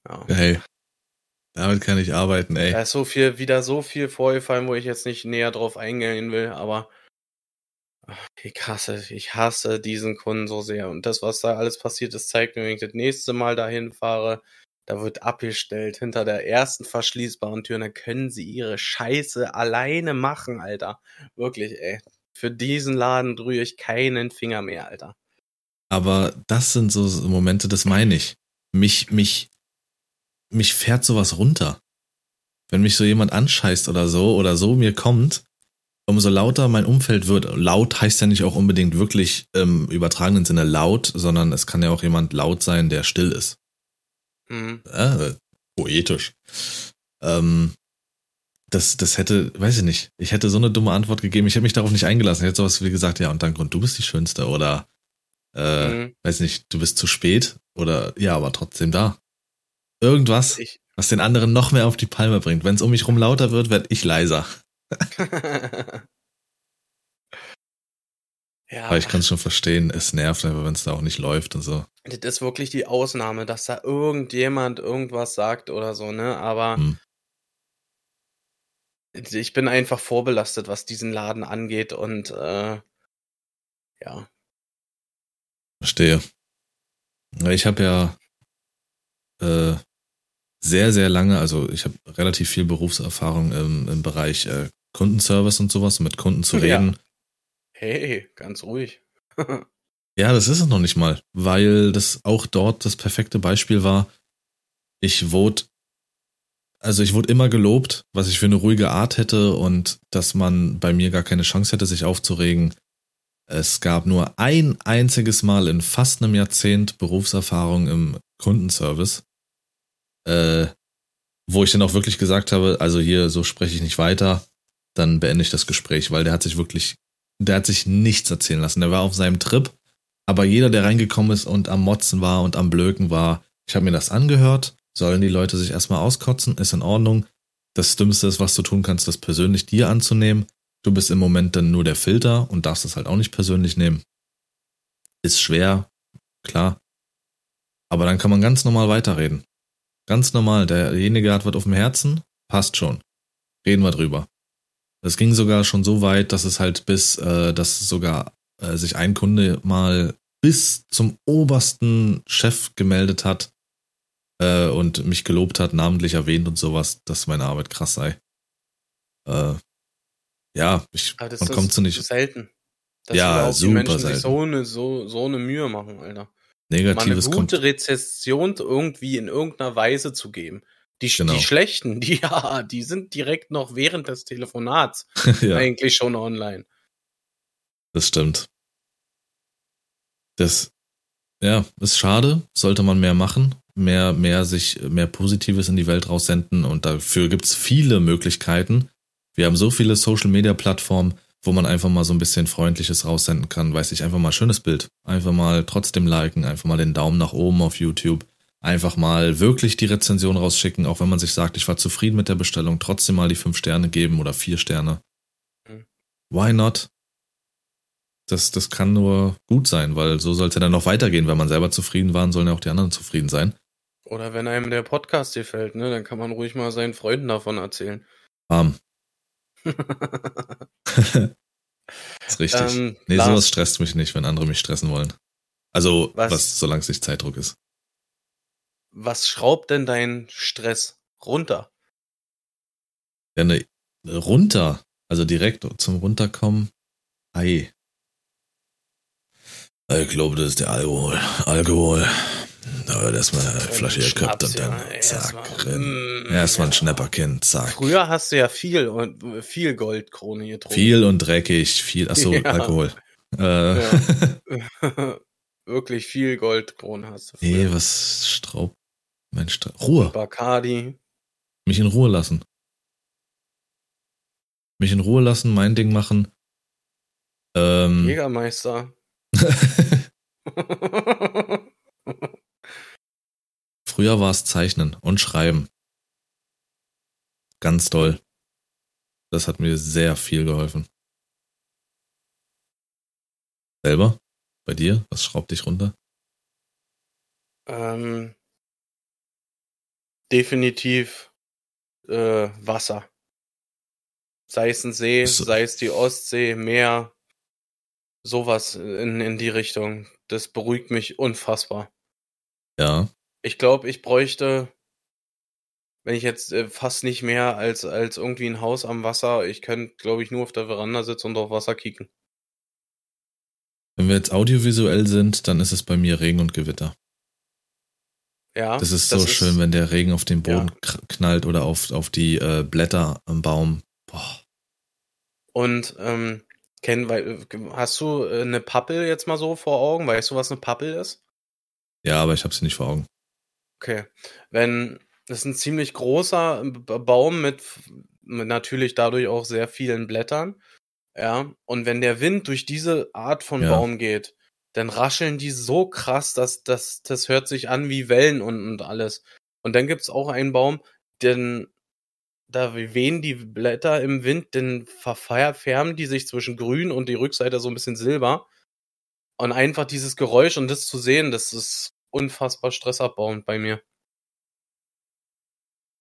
Ja. Hey, damit kann ich arbeiten, ey. Da ist so viel, wieder so viel vorgefallen, wo ich jetzt nicht näher drauf eingehen will, aber ich hasse, ich hasse diesen Kunden so sehr. Und das, was da alles passiert ist, zeigt mir, wenn ich das nächste Mal dahin fahre, da wird abgestellt hinter der ersten verschließbaren Tür. dann können sie ihre Scheiße alleine machen, Alter. Wirklich, ey. Für diesen Laden rühre ich keinen Finger mehr, Alter. Aber das sind so Momente, das meine ich. Mich, mich mich fährt sowas runter. Wenn mich so jemand anscheißt oder so oder so mir kommt, umso lauter mein Umfeld wird. Laut heißt ja nicht auch unbedingt wirklich im übertragenen Sinne laut, sondern es kann ja auch jemand laut sein, der still ist. Mhm. Ja, poetisch. Ähm, das, das hätte, weiß ich nicht, ich hätte so eine dumme Antwort gegeben, ich hätte mich darauf nicht eingelassen. Ich hätte sowas wie gesagt, ja, und dann Grund, du bist die Schönste oder äh, mhm. weiß nicht, du bist zu spät oder ja, aber trotzdem da. Irgendwas, ich. was den anderen noch mehr auf die Palme bringt. Wenn es um mich rum lauter wird, werde ich leiser. (laughs) ja. Aber ich kann es schon verstehen, es nervt einfach, wenn es da auch nicht läuft und so. Das ist wirklich die Ausnahme, dass da irgendjemand irgendwas sagt oder so, ne? Aber hm. ich bin einfach vorbelastet, was diesen Laden angeht und äh, ja. Verstehe. Ich habe ja äh, sehr, sehr lange, also ich habe relativ viel Berufserfahrung im, im Bereich äh, Kundenservice und sowas, mit Kunden zu reden. Ja. Hey, ganz ruhig. (laughs) ja, das ist es noch nicht mal, weil das auch dort das perfekte Beispiel war. Ich wurde, also ich wurde immer gelobt, was ich für eine ruhige Art hätte und dass man bei mir gar keine Chance hätte, sich aufzuregen. Es gab nur ein einziges Mal in fast einem Jahrzehnt Berufserfahrung im Kundenservice, äh, wo ich dann auch wirklich gesagt habe, also hier, so spreche ich nicht weiter, dann beende ich das Gespräch, weil der hat sich wirklich, der hat sich nichts erzählen lassen. Der war auf seinem Trip, aber jeder, der reingekommen ist und am Motzen war und am Blöken war, ich habe mir das angehört, sollen die Leute sich erstmal auskotzen, ist in Ordnung. Das Dümmste ist, was du tun kannst, das persönlich dir anzunehmen. Du bist im Moment dann nur der Filter und darfst es halt auch nicht persönlich nehmen. Ist schwer, klar. Aber dann kann man ganz normal weiterreden. Ganz normal, derjenige hat was auf dem Herzen, passt schon. Reden wir drüber. Es ging sogar schon so weit, dass es halt bis, äh, dass sogar äh, sich ein Kunde mal bis zum obersten Chef gemeldet hat äh, und mich gelobt hat, namentlich erwähnt und sowas, dass meine Arbeit krass sei. Äh, ja, ich, man ist kommt zu nicht. selten. Dass Ja, überhaupt die super Menschen selten. sich so eine, so, so eine Mühe machen, Alter. Eine Negatives kommt. gute Rezession irgendwie in irgendeiner Weise zu geben. Die, Genau. die schlechten, (laughs) die ja, die sind direkt noch während des Telefonats (laughs) ja, eigentlich schon online. das stimmt. Das, ja, ist schade, sollte man mehr machen, mehr, mehr sich, mehr Positives in die Welt raussenden und dafür gibt's viele Möglichkeiten. Wir haben so viele Social Media Plattformen, wo man einfach mal so ein bisschen Freundliches raussenden kann, weiß ich, einfach mal schönes Bild. Einfach mal trotzdem liken, einfach mal den Daumen nach oben auf YouTube. Einfach mal wirklich die Rezension rausschicken, auch wenn man sich sagt, ich war zufrieden mit der Bestellung, trotzdem mal die fünf Sterne geben oder vier Sterne. Mhm. Why not? Das, das kann nur gut sein, weil so soll es ja dann noch weitergehen. Wenn man selber zufrieden war, sollen ja auch die anderen zufrieden sein. Oder wenn einem der Podcast gefällt, ne, dann kann man ruhig mal seinen Freunden davon erzählen. Arm. Ist richtig. Ähm, nee, Lars. sowas stresst mich nicht, wenn andere mich stressen wollen. Also, Was? was, solange es nicht Zeitdruck ist. Was schraubt denn dein Stress runter? Ja, ne, runter, also direkt zum Runterkommen. Ei. Ich glaube, das ist der Alkohol. Alkohol. Wird erstmal eine Flasche gekippt und dann zack, rein. mm, Erstmal ein ja. Schnäpperkind, zack. Früher hast du ja viel und viel Goldkrone getrunken. Viel und dreckig, viel, achso, (laughs) Ja. Alkohol. Äh, Ja. (laughs) Wirklich viel Goldkrone hast du. nee, früher. was Straub. Mensch, da- Ruhe. Bacardi. Mich in Ruhe lassen. Mich in Ruhe lassen, mein Ding machen. Ähm, Jägermeister. (laughs) früher war es Zeichnen und Schreiben. Ganz toll. Das hat mir sehr viel geholfen. Selber? Bei dir? Was schraubt dich runter? ähm, definitiv äh, Wasser. Sei es ein See, So. sei es die Ostsee, Meer, sowas in, in die Richtung. Das beruhigt mich unfassbar. Ja. Ich glaube, ich bräuchte, wenn ich jetzt äh, fast nicht mehr als, als irgendwie ein Haus am Wasser, ich könnte, glaube ich, nur auf der Veranda sitzen und auf Wasser kicken. Wenn wir jetzt audiovisuell sind, dann ist es bei mir Regen und Gewitter. Ja. Das ist so schön, wenn der Regen auf den Boden Ja. knallt oder auf, auf die äh, Blätter am Baum. Boah. Und ähm, Ken, weil, hast du äh, eine Pappel jetzt mal so vor Augen? Weißt du, was eine Pappel ist? Ja, aber ich habe sie nicht vor Augen. Okay. Wenn das ist ein ziemlich großer Baum mit, mit natürlich dadurch auch sehr vielen Blättern. Ja. Und wenn der Wind durch diese Art von Ja. Baum geht, dann rascheln die so krass, dass das, das hört sich an wie Wellen und, und alles. Und dann gibt's auch einen Baum, den da wehen die Blätter im Wind, dann verfärben die sich zwischen grün und die Rückseite so ein bisschen silber. Und einfach dieses Geräusch und das zu sehen, das ist unfassbar stressabbauend bei mir.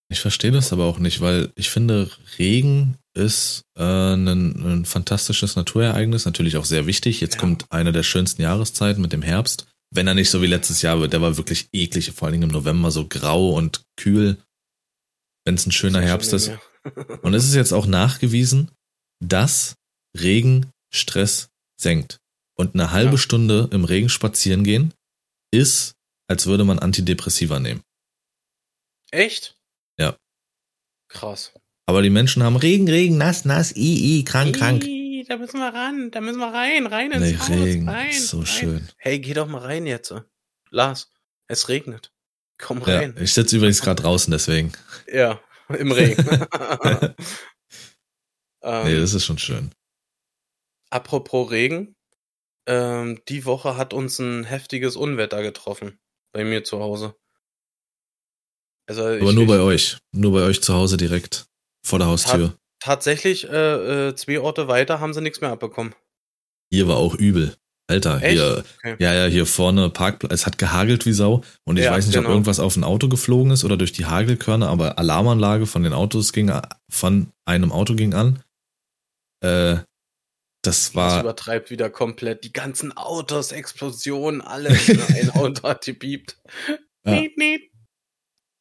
Ich verstehe das aber auch nicht, weil ich finde, Regen ist äh, ein, ein fantastisches Naturereignis, natürlich auch sehr wichtig. Jetzt Ja. kommt eine der schönsten Jahreszeiten mit dem Herbst. Wenn er nicht so wie letztes Jahr wird, der war wirklich eklig, vor allen Dingen im November so grau und kühl. Wenn es ein schöner Sehr Herbst ist. Und es ist jetzt auch nachgewiesen, dass Regen Stress senkt. Und eine halbe Ja. Stunde im Regen spazieren gehen ist, als würde man Antidepressiva nehmen. Echt? Ja. Krass. Aber die Menschen haben Regen, Regen, nass, nass, i, i, krank, krank. Da müssen wir ran, da müssen wir rein, rein ins Nee, Haus, Regen, rein, so rein. schön. Hey, geh doch mal rein jetzt. Lars, es regnet. Komm Ja, rein. ich sitze übrigens gerade draußen, deswegen. Ja, im Regen. (laughs) ähm, Nee, das ist schon schön. apropos Regen, ähm, die Woche hat uns ein heftiges Unwetter getroffen. Bei mir zu Hause. Also Aber ich, nur ich, bei euch. Nur bei euch zu Hause direkt vor der Haustür. tatsächlich äh, äh, zwei Orte weiter haben sie nichts mehr abbekommen. Hier war auch übel. Alter, Echt? hier, Okay. ja, ja, hier vorne Parkplatz, es hat gehagelt wie Sau und ich Ja, weiß nicht, genau. ob irgendwas auf ein Auto geflogen ist oder durch die Hagelkörner, aber Alarmanlage von den Autos ging, von einem Auto ging an. Äh, das Das war, übertreibt wieder komplett. Die ganzen Autos, Explosionen, alles. (laughs) Ein Auto hat gepiept. Ja. Niet, niet.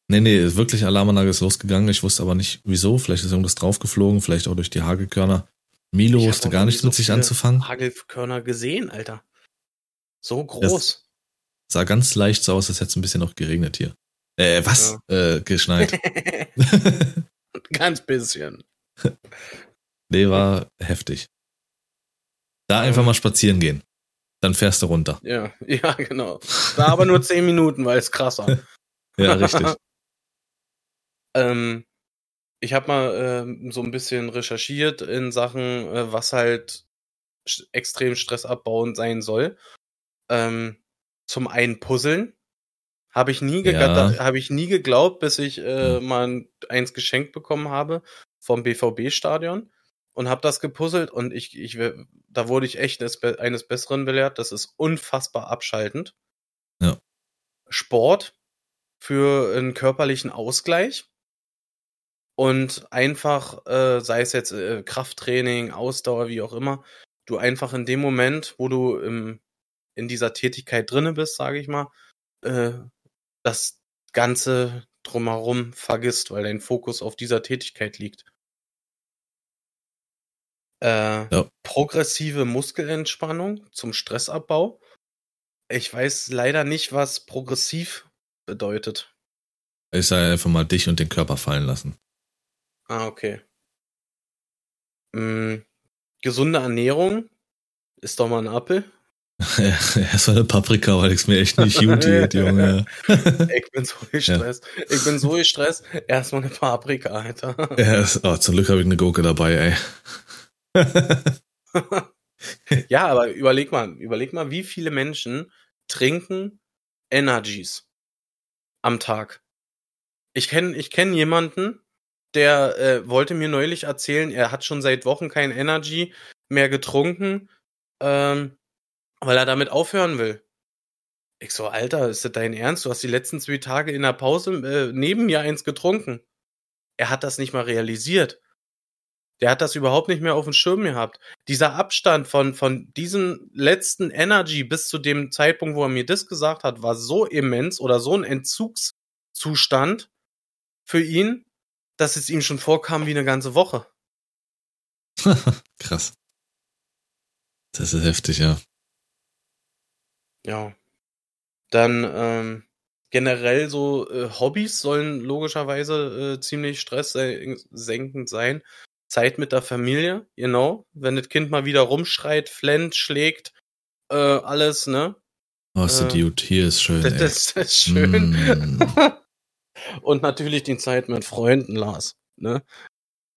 nee, nee, wirklich Alarmanlage ist losgegangen. Ich wusste aber nicht, wieso. Vielleicht ist irgendwas draufgeflogen, vielleicht auch durch die Hagelkörner. Milo Ich wusste gar nichts nie mit so sich anzufangen. Hagelkörner gesehen, Alter. So groß. Sah ganz leicht so aus, als hätte es ein bisschen noch geregnet hier. Äh, was? Äh, geschneit. (laughs) Ganz bisschen. (laughs) nee, war heftig. Da einfach mal spazieren gehen. Dann fährst du runter. Ja, (laughs) ja, genau. War aber nur zehn Minuten, weil es krasser. (laughs) Ja, richtig. (laughs) ähm, ich habe mal ähm, so ein bisschen recherchiert in Sachen, äh, was halt extrem stressabbauend sein soll. Ähm, zum einen Puzzeln. Habe ich nie Ja. habe ich nie geglaubt, bis ich äh, mal ein- eins geschenkt bekommen habe vom BVB-Stadion und habe das gepuzzelt und ich, ich da wurde ich echt eines Besseren belehrt. Das ist unfassbar abschaltend. Ja. Sport für einen körperlichen Ausgleich und einfach, äh, sei es jetzt äh, Krafttraining, Ausdauer, wie auch immer, du einfach in dem Moment, wo du im, in dieser Tätigkeit drinne bist, sage ich mal, äh, das Ganze drumherum vergisst, weil dein Fokus auf dieser Tätigkeit liegt. Äh, Ja. Progressive Muskelentspannung zum Stressabbau. Ich weiß leider nicht, was progressiv bedeutet. Ich sage einfach mal dich und den Körper fallen lassen. Ah, okay. Mm, gesunde Ernährung ist doch mal ein Apfel. (laughs) Erst mal eine Paprika, weil es mir echt nicht gut (laughs) geht, Junge. Ich bin so (laughs) gestresst. Ich bin so gestresst. Erstmal eine Paprika, Alter. Ja, es- oh, zum Glück habe ich eine Gurke dabei, ey. (laughs) ja, aber überleg mal, überleg mal, wie viele Menschen trinken Energies am Tag. Ich kenne ich kenn jemanden, der äh, wollte mir neulich erzählen, er hat schon seit Wochen kein Energy mehr getrunken, ähm, weil er damit aufhören will. Ich so, Alter, ist das dein Ernst? Du hast die letzten zwei Tage in der Pause äh, neben mir eins getrunken. Er hat das nicht mal realisiert. Der hat das überhaupt nicht mehr auf dem Schirm gehabt. Dieser Abstand von, von diesem letzten Energy bis zu dem Zeitpunkt, wo er mir das gesagt hat, war so immens oder so ein Entzugszustand für ihn, dass es ihm schon vorkam wie eine ganze Woche. (laughs) Krass. Das ist heftig, ja. Ja. Dann ähm, generell so äh, Hobbys sollen logischerweise äh, ziemlich stresssenkend sein. Zeit mit der Familie, genau. Wenn das Kind mal wieder rumschreit, flennt, schlägt, äh, alles, ne? Oh, Äh, Dude, hier ist schön, Das, das, das ist schön. Mm. (laughs) Und natürlich die Zeit mit Freunden, Lars. Ne?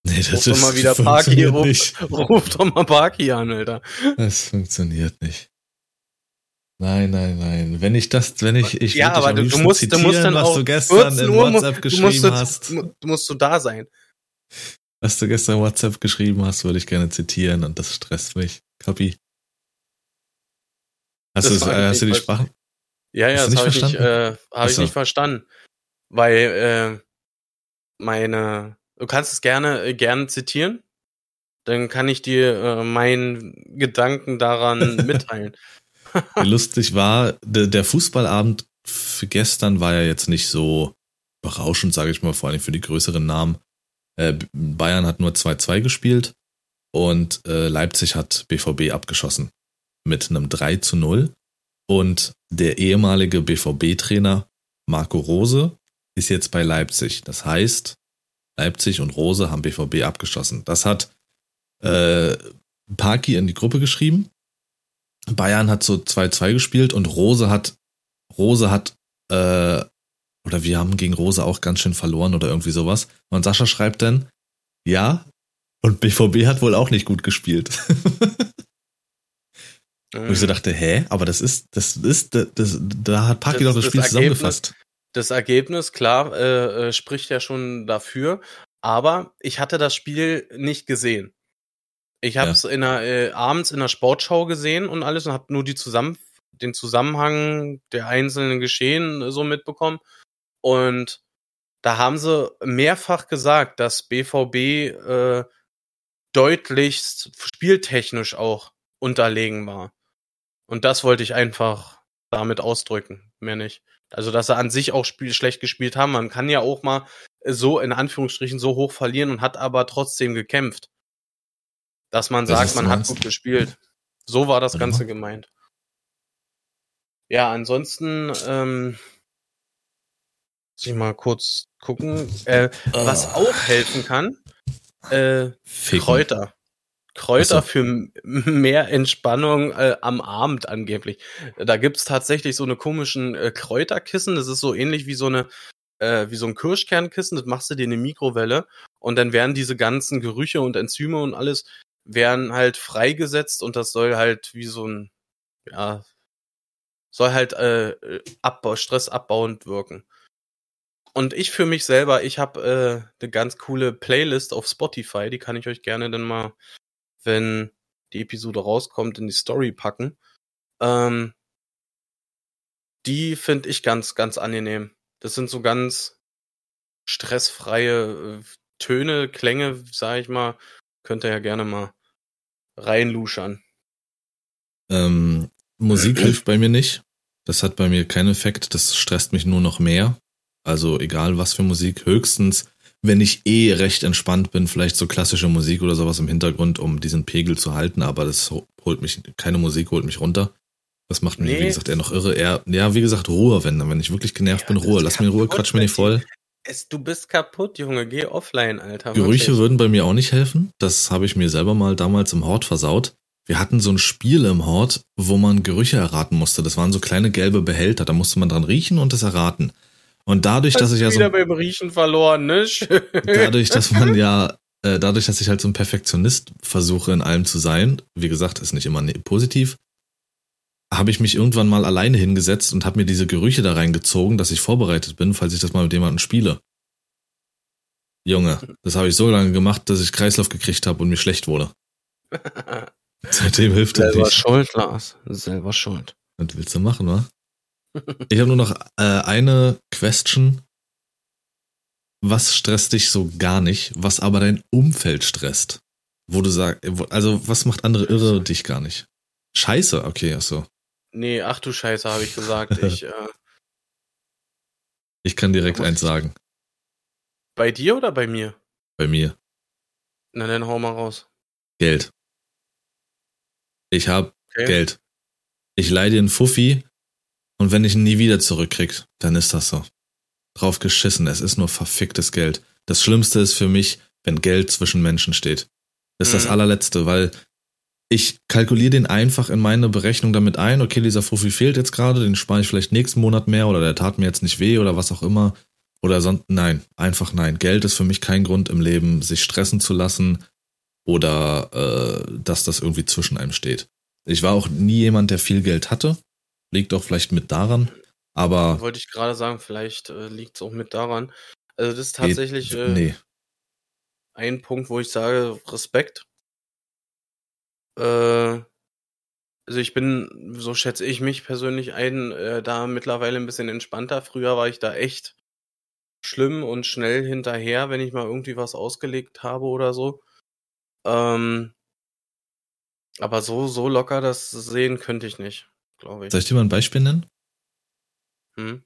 Nee, Ruf das doch ist, mal wieder Parky, funktioniert ruf, nicht. ruf doch mal Parky an, Alter. Das funktioniert nicht. Nein, nein, nein. Wenn ich das, wenn ich, ich ja, aber du, du musst, du zitieren, musst dann was auch du gestern 14 in Uhr WhatsApp du geschrieben musst, hast. du musst du da sein. Was du gestern WhatsApp geschrieben hast, würde ich gerne zitieren und das stresst mich. Copy. Hast, Das du, äh, hast du die Sprache? Ja, ja, das habe ich, nicht, äh, hab ich nicht verstanden. Weil äh, meine, du kannst es gerne äh, gerne zitieren, dann kann ich dir äh, meinen Gedanken daran (laughs) mitteilen. (laughs) Lustig war, der, der Fußballabend für gestern war ja jetzt nicht so berauschend, sage ich mal, vor allem für die größeren Namen. Äh, Bayern hat nur 2-2 gespielt und äh, Leipzig hat BVB abgeschossen mit einem 3 zu 0. Und der ehemalige BVB-Trainer Marco Rose ist jetzt bei Leipzig. Das heißt, Leipzig und Rose haben BVB abgeschossen. Das hat äh, Parky in die Gruppe geschrieben. Bayern hat so 2-2 gespielt und Rose hat, Rose hat, äh, oder wir haben gegen Rose auch ganz schön verloren oder irgendwie sowas. Und Sascha schreibt dann, ja, und BVB hat wohl auch nicht gut gespielt. (laughs) Wo ich so dachte, hä? Aber das ist, das ist, das, das da hat Das doch das ist Spiel das zusammengefasst. das Ergebnis, klar, äh, äh, spricht ja schon dafür, aber ich hatte das Spiel nicht gesehen. Ich habe es in der, äh, abends in der Sportschau gesehen und alles und habe nur die zusammen den Zusammenhang der einzelnen Geschehen äh, so mitbekommen. Und da haben sie mehrfach gesagt, dass BVB äh, deutlichst spieltechnisch auch unterlegen war. Und das wollte ich einfach damit ausdrücken, mehr nicht. Also, dass sie an sich auch spiel schlecht gespielt haben. Man kann ja auch mal so in Anführungsstrichen so hoch verlieren und hat aber trotzdem gekämpft. Dass man sagt, man hat gut gespielt. So war das Ganze gemeint. Ja, ansonsten ähm, muss ich mal kurz gucken. Äh, was ah. auch helfen kann, äh, Kräuter. Kräuter für mehr Entspannung äh, am Abend angeblich. Da gibt's tatsächlich so eine komischen äh, Kräuterkissen. Das ist so ähnlich wie so eine äh, wie so ein Kirschkernkissen. Das machst du dir in eine Mikrowelle und dann werden diese ganzen Gerüche und Enzyme und alles werden halt freigesetzt und das soll halt wie so ein ja soll halt äh, Abbau, Stress abbauend wirken. Und ich für mich selber, ich habe äh, eine ganz coole Playlist auf Spotify, die kann ich euch gerne dann mal, wenn die Episode rauskommt, in die Story packen. Ähm, die finde ich ganz, ganz angenehm. Das sind so ganz stressfreie äh, Töne, Klänge, sag ich mal. Könnt ihr ja gerne mal reinluschern. Ähm, Musik (clears throat) hilft bei mir nicht. Das hat bei mir keinen Effekt. Das stresst mich nur noch mehr. Also egal was für Musik. Höchstens, wenn ich eh recht entspannt bin, vielleicht so klassische Musik oder sowas im Hintergrund, um diesen Pegel zu halten. Aber das holt mich, keine Musik holt mich runter. Das macht mich, nee. wie gesagt, eher noch irre. Eher, ja, wie gesagt, Ruhe, wenn, wenn ich wirklich genervt ja, bin, Ruhe. Lass mir in Ruhe, quatsch mir nicht voll. Es, du bist kaputt, Junge. Geh offline, Alter. Gerüche würden bei mir auch nicht helfen. Das habe ich mir selber mal damals im Hort versaut. Wir hatten so ein Spiel im Hort, wo man Gerüche erraten musste. Das waren so kleine gelbe Behälter. Da musste man dran riechen und es erraten. Und dadurch, dass ich ja so. wieder beim Riechen verloren, ne? (laughs) dadurch, dass man ja, äh, dadurch, dass ich halt so ein Perfektionist versuche, in allem zu sein, wie gesagt, ist nicht immer ne, positiv, habe ich mich irgendwann mal alleine hingesetzt und habe mir diese Gerüche da reingezogen, dass ich vorbereitet bin, falls ich das mal mit jemandem spiele. Junge, das habe ich so lange gemacht, dass ich Kreislauf gekriegt habe und mir schlecht wurde. (laughs) Seitdem hilft das nicht. Selber schuld, Lars. Selber schuld. Was willst du machen, wa? Ich habe nur noch äh, eine Question. Was stresst dich so gar nicht, was aber dein Umfeld stresst? Wo du sagst, also was macht andere irre dich gar nicht? Scheiße, okay, achso. Nee, ach du Scheiße, habe ich gesagt. (laughs) Ich, äh, ich kann direkt eins sagen. Bei dir oder bei mir? Bei mir. Na dann hau mal raus. Geld. Ich hab okay. Geld. Ich leih dir einen Fuffi und wenn ich ihn nie wieder zurückkrieg, dann ist das so. Drauf geschissen, es ist nur verficktes Geld. Das Schlimmste ist für mich, wenn Geld zwischen Menschen steht. Das ist mhm. das allerletzte, weil ich kalkuliere den einfach in meine Berechnung damit ein, okay, dieser Fuffi fehlt jetzt gerade, den spare ich vielleicht nächsten Monat mehr oder der tat mir jetzt nicht weh oder was auch immer. Oder sonst, nein, einfach nein. Geld ist für mich kein Grund im Leben, sich stressen zu lassen oder äh, dass das irgendwie zwischen einem steht. Ich war auch nie jemand, der viel Geld hatte. Liegt auch vielleicht mit daran. Aber. Wollte ich gerade sagen, vielleicht äh, liegt es auch mit daran. Also, das ist tatsächlich äh, nee. ein Punkt, wo ich sage, Respekt. Äh, also ich bin, so schätze ich mich persönlich ein, äh, da mittlerweile ein bisschen entspannter. Früher war ich da echt schlimm und schnell hinterher, wenn ich mal irgendwie was ausgelegt habe oder so. Ähm, aber so, so locker das sehen könnte ich nicht glaube ich. Soll ich dir mal ein Beispiel nennen? Hm?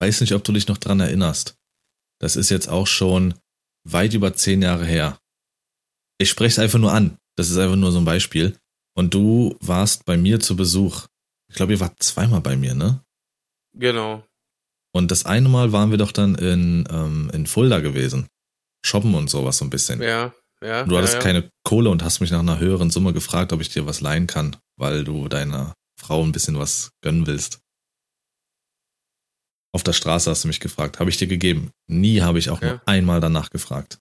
Weiß nicht, ob du dich noch dran erinnerst. Das ist jetzt auch schon weit über zehn Jahre her. Ich spreche es einfach nur an. Das ist einfach nur so ein Beispiel. Und du warst bei mir zu Besuch. Ich glaube, ihr wart zweimal bei mir, ne? Genau. Und das eine Mal waren wir doch dann in, ähm, in Fulda gewesen. Shoppen und sowas so ein bisschen. Ja, ja. Du hattest ja, ja. keine Kohle und hast mich nach einer höheren Summe gefragt, ob ich dir was leihen kann, weil du deiner Frau ein bisschen was gönnen willst. Auf der Straße hast du mich gefragt. Habe ich dir gegeben. Nie habe ich auch ja. nur einmal danach gefragt.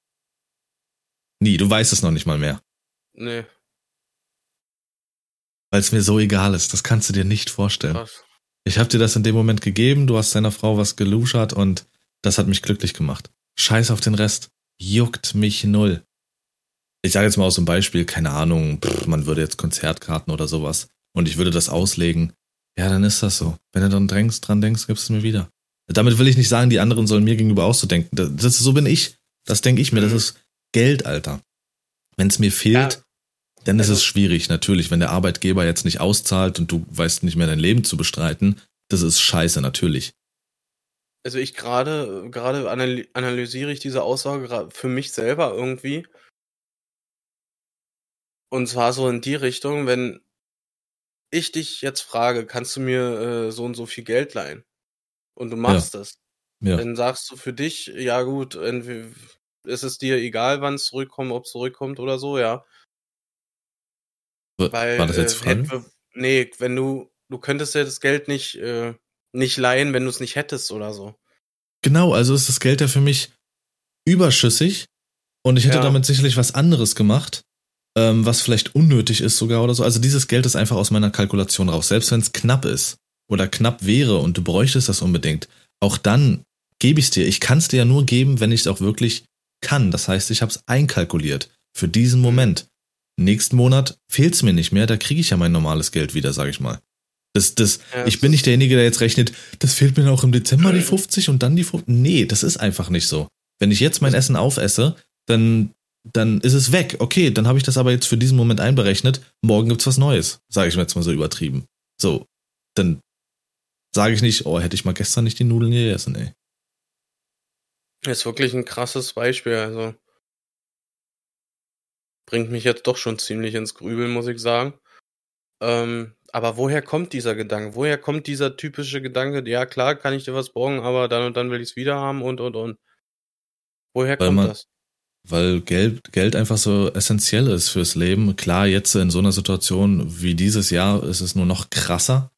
Nie. Du weißt es noch nicht mal mehr. Nee. Weil es mir so egal ist. Das kannst du dir nicht vorstellen. Krass. Ich habe dir das in dem Moment gegeben. Du hast deiner Frau was geluschert und das hat mich glücklich gemacht. Scheiß auf den Rest. Juckt mich null. ich sage jetzt mal aus dem Beispiel, keine Ahnung, pff, man würde jetzt Konzertkarten oder sowas und ich würde das auslegen, ja, dann ist das so. Wenn du dann drängst, dran denkst, gibst du es mir wieder. Damit will ich nicht sagen, die anderen sollen mir gegenüber auch so denken. Das, das so bin ich. Das denke ich mir. Das mhm. ist Geld, Alter. Wenn es mir fehlt, ja. dann ist also, es schwierig, natürlich. Wenn der Arbeitgeber jetzt nicht auszahlt und du weißt nicht mehr dein Leben zu bestreiten, das ist scheiße, natürlich. Also ich gerade, gerade analysiere ich diese Aussage für mich selber irgendwie. Und zwar so in die Richtung, wenn ich dich jetzt frage, kannst du mir äh, so und so viel Geld leihen? Und du machst ja. das. Ja. Dann sagst du für dich, ja gut, ist es dir egal, wann es zurückkommt, ob es zurückkommt oder so, ja. Weil, War das jetzt äh, frei? Nee, wenn du, du könntest ja das Geld nicht, äh, nicht leihen, wenn du es nicht hättest oder so. Genau, also ist das Geld ja für mich überschüssig und ich hätte ja. damit sicherlich was anderes gemacht ähm, was vielleicht unnötig ist sogar oder so. Also dieses Geld ist einfach aus meiner Kalkulation raus. Selbst wenn es knapp ist oder knapp wäre und du bräuchtest das unbedingt, auch dann gebe ich es dir. Ich kann es dir ja nur geben, wenn ich es auch wirklich kann. Das heißt, ich habe es einkalkuliert für diesen Moment. Nächsten Monat fehlt es mir nicht mehr, da kriege ich ja mein normales Geld wieder, sage ich mal. Das, das, ja, ich bin nicht derjenige, der jetzt rechnet, das fehlt mir auch im Dezember die 50 und dann die 50. Nee, das ist einfach nicht so. Wenn ich jetzt mein Essen aufesse, dann dann ist es weg. Okay, dann habe ich das aber jetzt für diesen Moment einberechnet. Morgen gibt's was Neues, sage ich mir jetzt mal so übertrieben. So, dann sage ich nicht, oh, hätte ich mal gestern nicht die Nudeln gegessen, ey. Das ist wirklich ein krasses Beispiel, also bringt mich jetzt doch schon ziemlich ins Grübeln, muss ich sagen. Ähm, aber woher kommt dieser Gedanke? Woher kommt dieser typische Gedanke, ja klar, kann ich dir was borgen, aber dann und dann will ich es wieder haben und und und. Woher Weil kommt man, das? Weil Geld, Geld einfach so essentiell ist fürs Leben. Klar, jetzt in so einer Situation wie dieses Jahr ist es nur noch krasser.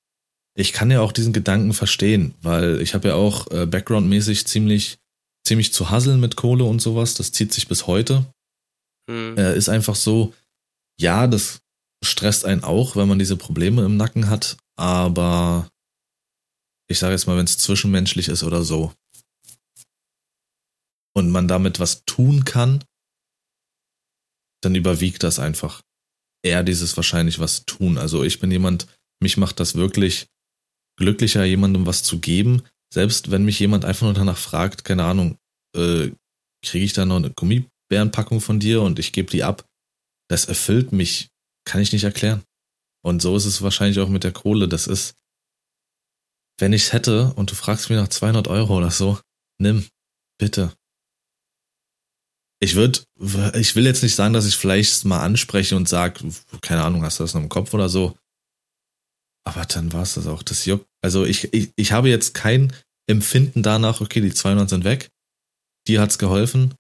Ich kann ja auch diesen Gedanken verstehen, weil ich habe ja auch äh, backgroundmäßig ziemlich, ziemlich zu hasseln mit Kohle und sowas. Das zieht sich bis heute. Hm. Äh, ist einfach so, ja, das stresst einen auch, wenn man diese Probleme im Nacken hat, aber ich sage jetzt mal, wenn es zwischenmenschlich ist oder so, und man damit was tun kann, dann überwiegt das einfach. Eher dieses wahrscheinlich was tun. Also ich bin jemand, mich macht das wirklich glücklicher, jemandem was zu geben. Selbst wenn mich jemand einfach nur danach fragt, keine Ahnung, äh, kriege ich da noch eine Gummibärenpackung von dir und ich gebe die ab. Das erfüllt mich, kann ich nicht erklären. Und so ist es wahrscheinlich auch mit der Kohle. Das ist, wenn ich es hätte und du fragst mich nach 200 Euro oder so, nimm, bitte ich würde, ich will jetzt nicht sagen, dass ich vielleicht mal anspreche und sage, keine Ahnung, hast du das noch im Kopf oder so. Aber dann war es das auch. Das juckt. Also ich, ich, ich habe jetzt kein Empfinden danach, okay, die 200 sind weg. Die hat's geholfen.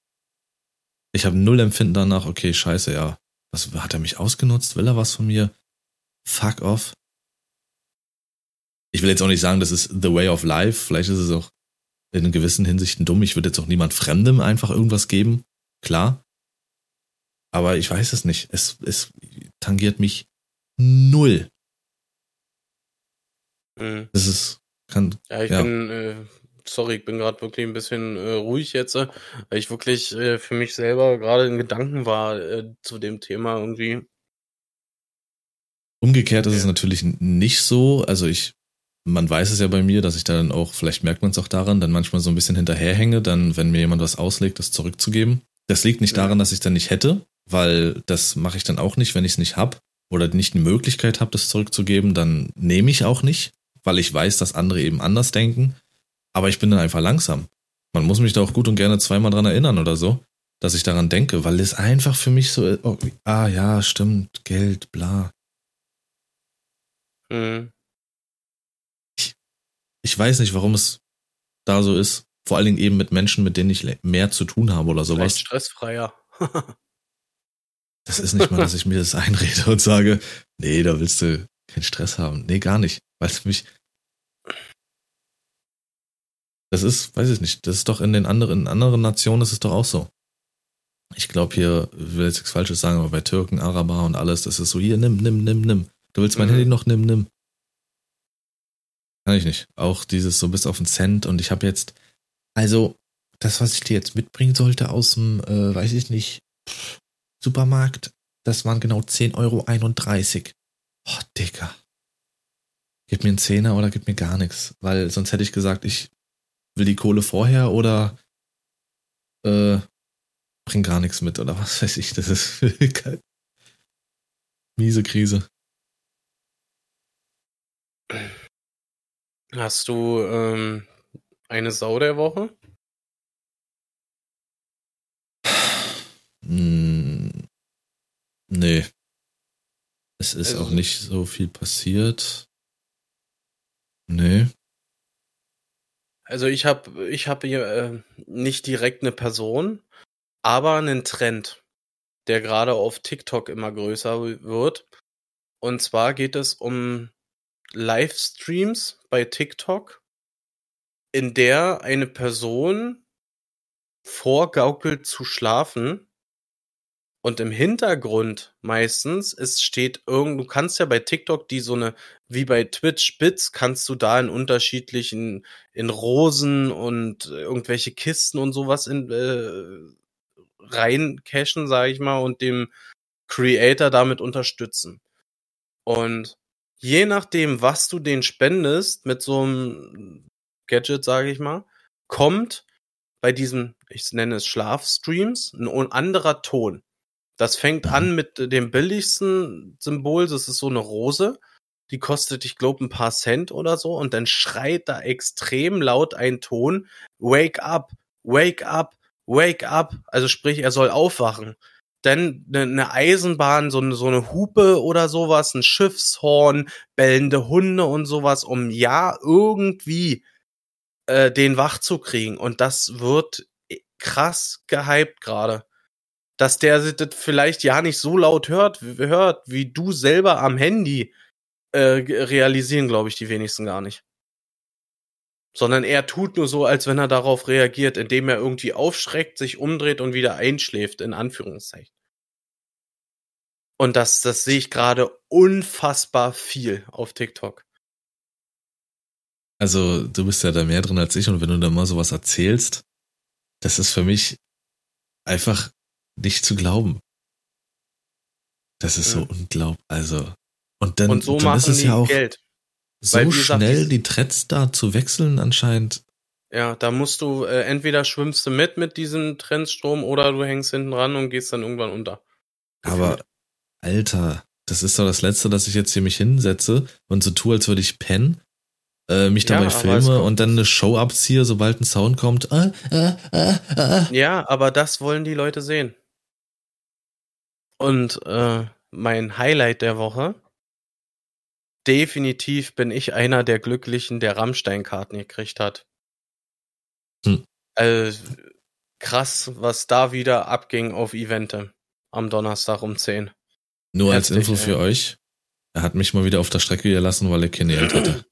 Ich habe null Empfinden danach, okay, scheiße, ja. Was, hat er mich ausgenutzt? Will er was von mir? Fuck off. Ich will jetzt auch nicht sagen, das ist the way of life. Vielleicht ist es auch in gewissen Hinsichten dumm. Ich würde jetzt auch niemand Fremdem einfach irgendwas geben klar. Aber ich weiß es nicht. Es, es tangiert mich null. Mhm. Das ist, kann. Ja, ich ja. bin, äh, sorry, ich bin gerade wirklich ein bisschen äh, ruhig jetzt, äh, weil ich wirklich äh, für mich selber gerade in Gedanken war äh, zu dem Thema irgendwie. Umgekehrt ist es natürlich nicht so. Also ich, man weiß es ja bei mir, dass ich dann auch, vielleicht merkt man es auch daran, dann manchmal so ein bisschen hinterherhänge, dann, wenn mir jemand was auslegt, das zurückzugeben. Das liegt nicht daran, dass ich dann nicht hätte, weil das mache ich dann auch nicht, wenn ich es nicht habe oder nicht die Möglichkeit habe, das zurückzugeben, dann nehme ich auch nicht, weil ich weiß, dass andere eben anders denken. Aber ich bin dann einfach langsam. Man muss mich da auch gut und gerne zweimal dran erinnern oder so, dass ich daran denke, weil es einfach für mich so, oh, ah ja, stimmt, Geld, bla. Mhm. Ich, ich weiß nicht, warum es da so ist. Vor allen Dingen eben mit Menschen, mit denen ich mehr zu tun habe oder sowas. Vielleicht stressfreier. (laughs) das ist nicht mal, dass ich mir das einrede und sage, nee, da willst du keinen Stress haben. Nee, gar nicht. Weil es mich. Das ist, weiß ich nicht, das ist doch in den anderen, in anderen Nationen ist es doch auch so. Ich glaube hier, ich will jetzt nichts Falsches sagen, aber bei Türken, Araber und alles, das ist so, hier, nimm, nimm, nimm, nimm. Du willst mein mhm. Handy noch, nimm, nimm. Kann ich nicht. Auch dieses so bis auf den Cent und ich habe jetzt, also, das, was ich dir jetzt mitbringen sollte aus dem, äh, weiß ich nicht, Supermarkt, das waren genau 10,31 Euro. Oh, Dicker. Gib mir einen Zehner oder gib mir gar nichts. Weil sonst hätte ich gesagt, ich will die Kohle vorher oder äh, bring gar nichts mit oder was weiß ich. Das ist (laughs) miese Krise. Hast du ähm, eine Sau der Woche? Hm, nee. Es ist also, auch nicht so viel passiert. Nee. Also ich habe ich habe hier äh, nicht direkt eine Person, aber einen Trend, der gerade auf TikTok immer größer wird. Und zwar geht es um Livestreams bei TikTok, in der eine Person vorgaukelt zu schlafen und im Hintergrund meistens, es steht irgend, du kannst ja bei TikTok die so eine, wie bei Twitch Bits, kannst du da in unterschiedlichen, in Rosen und irgendwelche Kisten und sowas in, äh, rein cashen, sage ich mal, und dem Creator damit unterstützen. Und je nachdem, was du den spendest, mit so einem Gadget, sage ich mal, kommt bei diesem, ich nenne es Schlafstreams, ein anderer Ton. Das fängt an mhm. mit dem billigsten Symbol, das ist so eine Rose. Die kostet, ich glaube, ein paar Cent oder so. Und dann schreit da extrem laut ein Ton, Wake up, wake up, wake up. Also sprich, er soll aufwachen. Dann eine ne Eisenbahn, so eine, so eine Hupe oder sowas, ein Schiffshorn, bellende Hunde und sowas, um ja irgendwie äh, den wach zu kriegen. Und das wird krass gehypt gerade dass der das vielleicht ja nicht so laut hört, hört wie du selber am Handy, äh, realisieren, glaube ich, die wenigsten gar nicht. Sondern er tut nur so, als wenn er darauf reagiert, indem er irgendwie aufschreckt, sich umdreht und wieder einschläft, in Anführungszeichen. Und das, das sehe ich gerade unfassbar viel auf TikTok. Also, du bist ja da mehr drin als ich und wenn du da mal sowas erzählst, das ist für mich einfach nicht zu glauben. Das ist so unglaublich. Also, und dann, und so dann ist es ja auch Geld. so Weil, schnell gesagt, die Threads da zu wechseln anscheinend. Ja, da musst du äh, entweder schwimmst du mit mit diesem Trendstrom oder du hängst hinten ran und gehst dann irgendwann unter. Aber Alter, das ist doch das Letzte, dass ich jetzt hier mich hinsetze und so tue, als würde ich pennen, äh, mich dabei ja, filme und dann eine Show abziehe, sobald ein Sound kommt. Äh, äh, äh, äh. ja, aber das wollen die Leute sehen. Und äh, mein Highlight der Woche. Definitiv bin ich einer der Glücklichen, der Rammstein-Karten gekriegt hat. Hm. Also, krass, was da wieder abging auf Evente am Donnerstag um 10. Nur Herzlich, als Info für ey. euch. Er hat mich mal wieder auf der Strecke gelassen, weil er keine Geld hatte.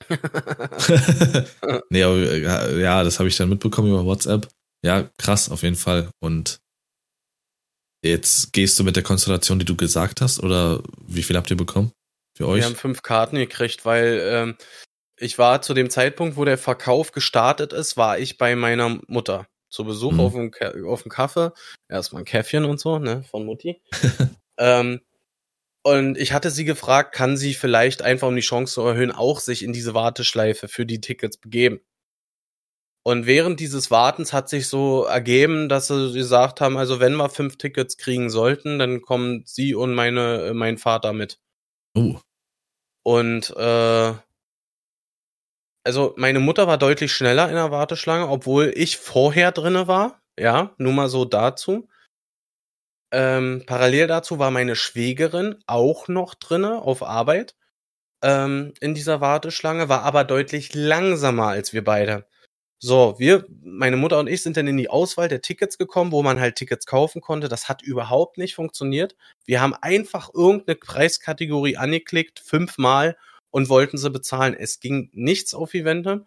(laughs) (laughs) nee, aber, äh, ja, das habe ich dann mitbekommen über WhatsApp. Ja, krass, auf jeden Fall. Und Jetzt gehst du mit der Konstellation, die du gesagt hast, oder wie viel habt ihr bekommen für euch? Wir haben fünf Karten gekriegt, weil ähm, ich war zu dem Zeitpunkt, wo der Verkauf gestartet ist, war ich bei meiner Mutter zu Besuch mhm. auf, dem, auf dem Kaffee. Erstmal ein Käffchen und so, ne, von Mutti. (laughs) ähm, und ich hatte sie gefragt, kann sie vielleicht einfach, um die Chance zu erhöhen, auch sich in diese Warteschleife für die Tickets begeben? Und während dieses Wartens hat sich so ergeben, dass sie gesagt haben, also wenn wir fünf Tickets kriegen sollten, dann kommen sie und meine, äh, mein Vater mit. Oh. Und äh, also meine Mutter war deutlich schneller in der Warteschlange, obwohl ich vorher drinne war. Ja, nur mal so dazu. Ähm, parallel dazu war meine Schwägerin auch noch drinne auf Arbeit ähm, in dieser Warteschlange, war aber deutlich langsamer als wir beide. So, wir, meine Mutter und ich sind dann in die Auswahl der Tickets gekommen, wo man halt Tickets kaufen konnte. Das hat überhaupt nicht funktioniert. Wir haben einfach irgendeine Preiskategorie angeklickt, fünfmal und wollten sie bezahlen. Es ging nichts auf Eventem,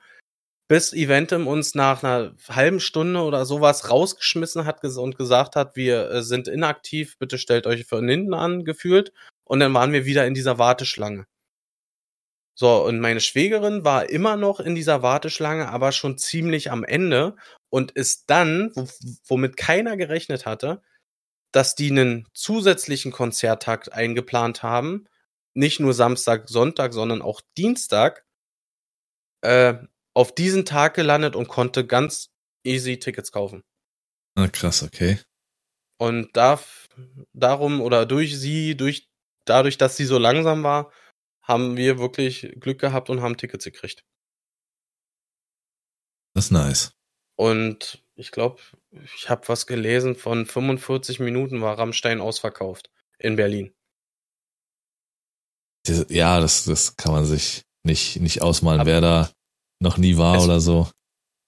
bis Eventem uns nach einer halben Stunde oder sowas rausgeschmissen hat und gesagt hat, wir äh, sind inaktiv, bitte stellt euch von hinten an, gefühlt. Und dann waren wir wieder in dieser Warteschlange. So, und meine Schwägerin war immer noch in dieser Warteschlange, aber schon ziemlich am Ende und ist dann, womit keiner gerechnet hatte, dass die einen zusätzlichen Konzerttakt eingeplant haben. Nicht nur Samstag, Sonntag, sondern auch Dienstag. Äh, auf diesen Tag gelandet und konnte ganz easy Tickets kaufen. Ah, krass, okay. Und da, darum oder durch sie, durch, dadurch, dass sie so langsam war, haben wir wirklich Glück gehabt und haben Tickets gekriegt. Das ist nice. Und ich glaube, ich habe was gelesen, von 45 Minuten war Rammstein ausverkauft in Berlin. Ja, das, das kann man sich nicht, nicht ausmalen, Aber wer da noch nie war es, oder so.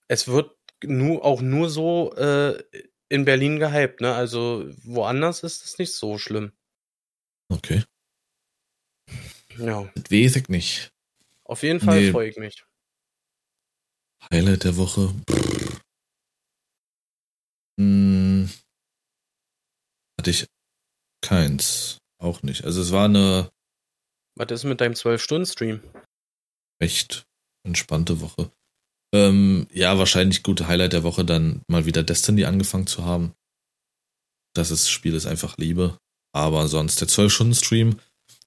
Es wird nur, auch nur so äh, in Berlin gehypt, ne? Also woanders ist es nicht so schlimm. Okay. Ja. Das weiß ich nicht. Auf jeden Fall nee. freue ich mich. Highlight der Woche. Hm. Hatte ich keins. Auch nicht. Also es war eine. Was ist mit deinem 12-Stunden-Stream? Recht entspannte Woche. Ähm, ja, wahrscheinlich gute Highlight der Woche, dann mal wieder Destiny angefangen zu haben. Das ist, Spiel ist einfach Liebe. Aber sonst der 12-Stunden-Stream,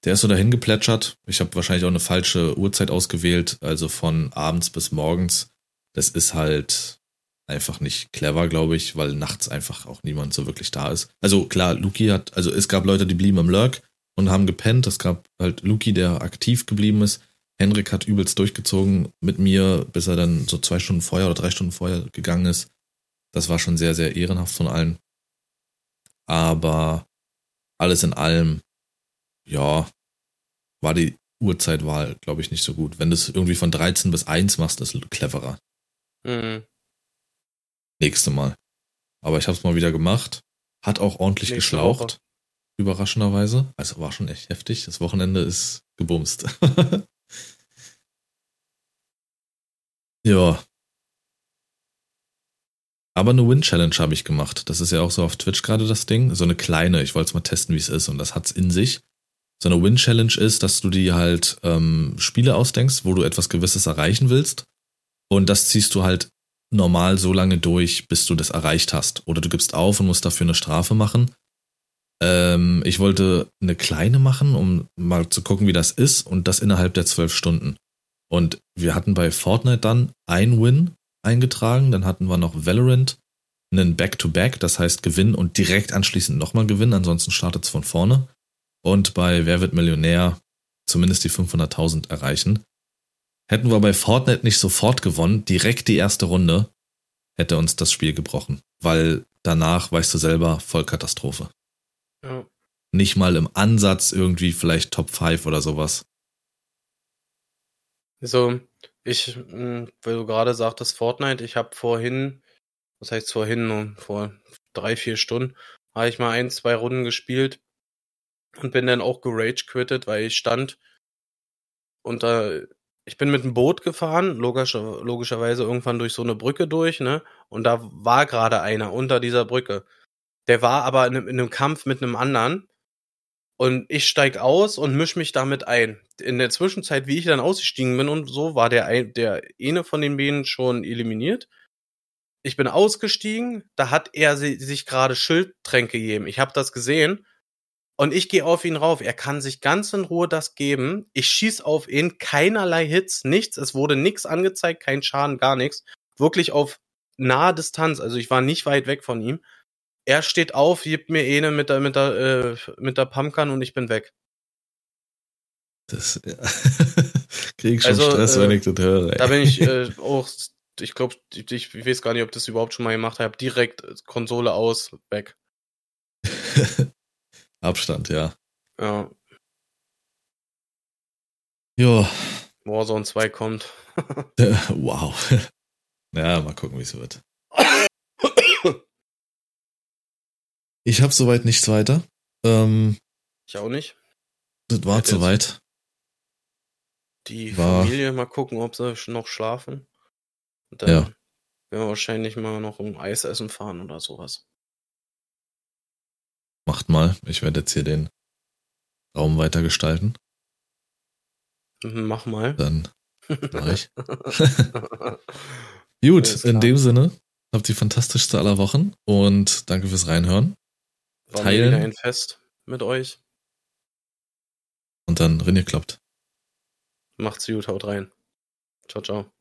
der ist so dahin geplätschert. Ich habe wahrscheinlich auch eine falsche Uhrzeit ausgewählt, also von abends bis morgens. Das ist halt einfach nicht clever, glaube ich, weil nachts einfach auch niemand so wirklich da ist. Also klar, Luki hat, also es gab Leute, die blieben im Lurk und haben gepennt. Es gab halt Luki, der aktiv geblieben ist. Henrik hat übelst durchgezogen mit mir, bis er dann so zwei Stunden vorher oder drei Stunden vorher gegangen ist. Das war schon sehr, sehr ehrenhaft von allen. Aber alles in allem, ja, war die Uhrzeitwahl, glaube ich, nicht so gut. Wenn du es irgendwie von 13 bis 1 machst, ist es cleverer. Mhm. Nächste Mal. Aber ich habe es mal wieder gemacht. Hat auch ordentlich Nächste geschlaucht. Woche. Überraschenderweise. Also war schon echt heftig. Das Wochenende ist gebumst. (laughs) Ja. Aber eine Win-Challenge habe ich gemacht. Das ist ja auch so auf Twitch gerade das Ding. So eine kleine. Ich wollte es mal testen, wie es ist. Und das hat's in sich. So eine Win-Challenge ist, dass du dir halt ähm, Spiele ausdenkst, wo du etwas Gewisses erreichen willst. Und das ziehst du halt normal so lange durch, bis du das erreicht hast. Oder du gibst auf und musst dafür eine Strafe machen. Ähm, ich wollte eine kleine machen, um mal zu gucken, wie das ist. Und das innerhalb der zwölf Stunden. Und wir hatten bei Fortnite dann ein Win eingetragen, dann hatten wir noch Valorant, einen Back-to-Back, -Back, das heißt Gewinn und direkt anschließend nochmal Gewinn, ansonsten startet es von vorne. Und bei Wer wird Millionär zumindest die 500.000 erreichen. Hätten wir bei Fortnite nicht sofort gewonnen, direkt die erste Runde, hätte uns das Spiel gebrochen. Weil danach, weißt du selber, Vollkatastrophe. Ja. Nicht mal im Ansatz irgendwie vielleicht Top 5 oder sowas. Also, ich, hm, weil du gerade sagtest Fortnite, ich habe vorhin, was heißt vorhin, nur vor drei, vier Stunden, habe ich mal ein, zwei Runden gespielt und bin dann auch gerage quittet, weil ich stand und da, ich bin mit dem Boot gefahren, logischer, logischerweise irgendwann durch so eine Brücke durch, ne? Und da war gerade einer unter dieser Brücke. Der war aber in, in einem Kampf mit einem anderen und ich steig aus und misch mich damit ein. In der Zwischenzeit, wie ich dann ausgestiegen bin und so, war der, ein, der eine von den Bienen schon eliminiert. Ich bin ausgestiegen, da hat er sich gerade Schildtränke gegeben. Ich habe das gesehen und ich gehe auf ihn rauf. Er kann sich ganz in Ruhe das geben. Ich schieß auf ihn, keinerlei Hits, nichts. Es wurde nichts angezeigt, kein Schaden, gar nichts. Wirklich auf nahe Distanz. Also ich war nicht weit weg von ihm er steht auf, gibt mir eine mit der, mit der, äh, mit der Pumpgun und ich bin weg. Das ja. (laughs) krieg ich schon also, Stress, äh, wenn ich das höre. Ey. Da bin ich (laughs) äh, auch, ich glaube, ich, ich weiß gar nicht, ob das überhaupt schon mal gemacht habe. Direkt Konsole aus, weg. (laughs) Abstand, ja. Ja. Ja. Warzone 2 kommt. wow. Ja, mal gucken, wie es wird. (coughs) Ich habe soweit nichts weiter. Ähm, ich auch nicht. Das war soweit. Die war, Familie mal gucken, ob sie noch schlafen. Und dann ja. werden wir wahrscheinlich mal noch um Eis essen fahren oder sowas. Macht mal. Ich werde jetzt hier den Raum weiter gestalten. Mhm, mach mal. Dann (laughs) mach ich. (laughs) Gut, in dem Sinne, habt die fantastischste aller Wochen und danke fürs Reinhören. War teilen ein Fest mit euch. und dann Rinne kloppt. Macht's gut, haut rein. Ciao, ciao.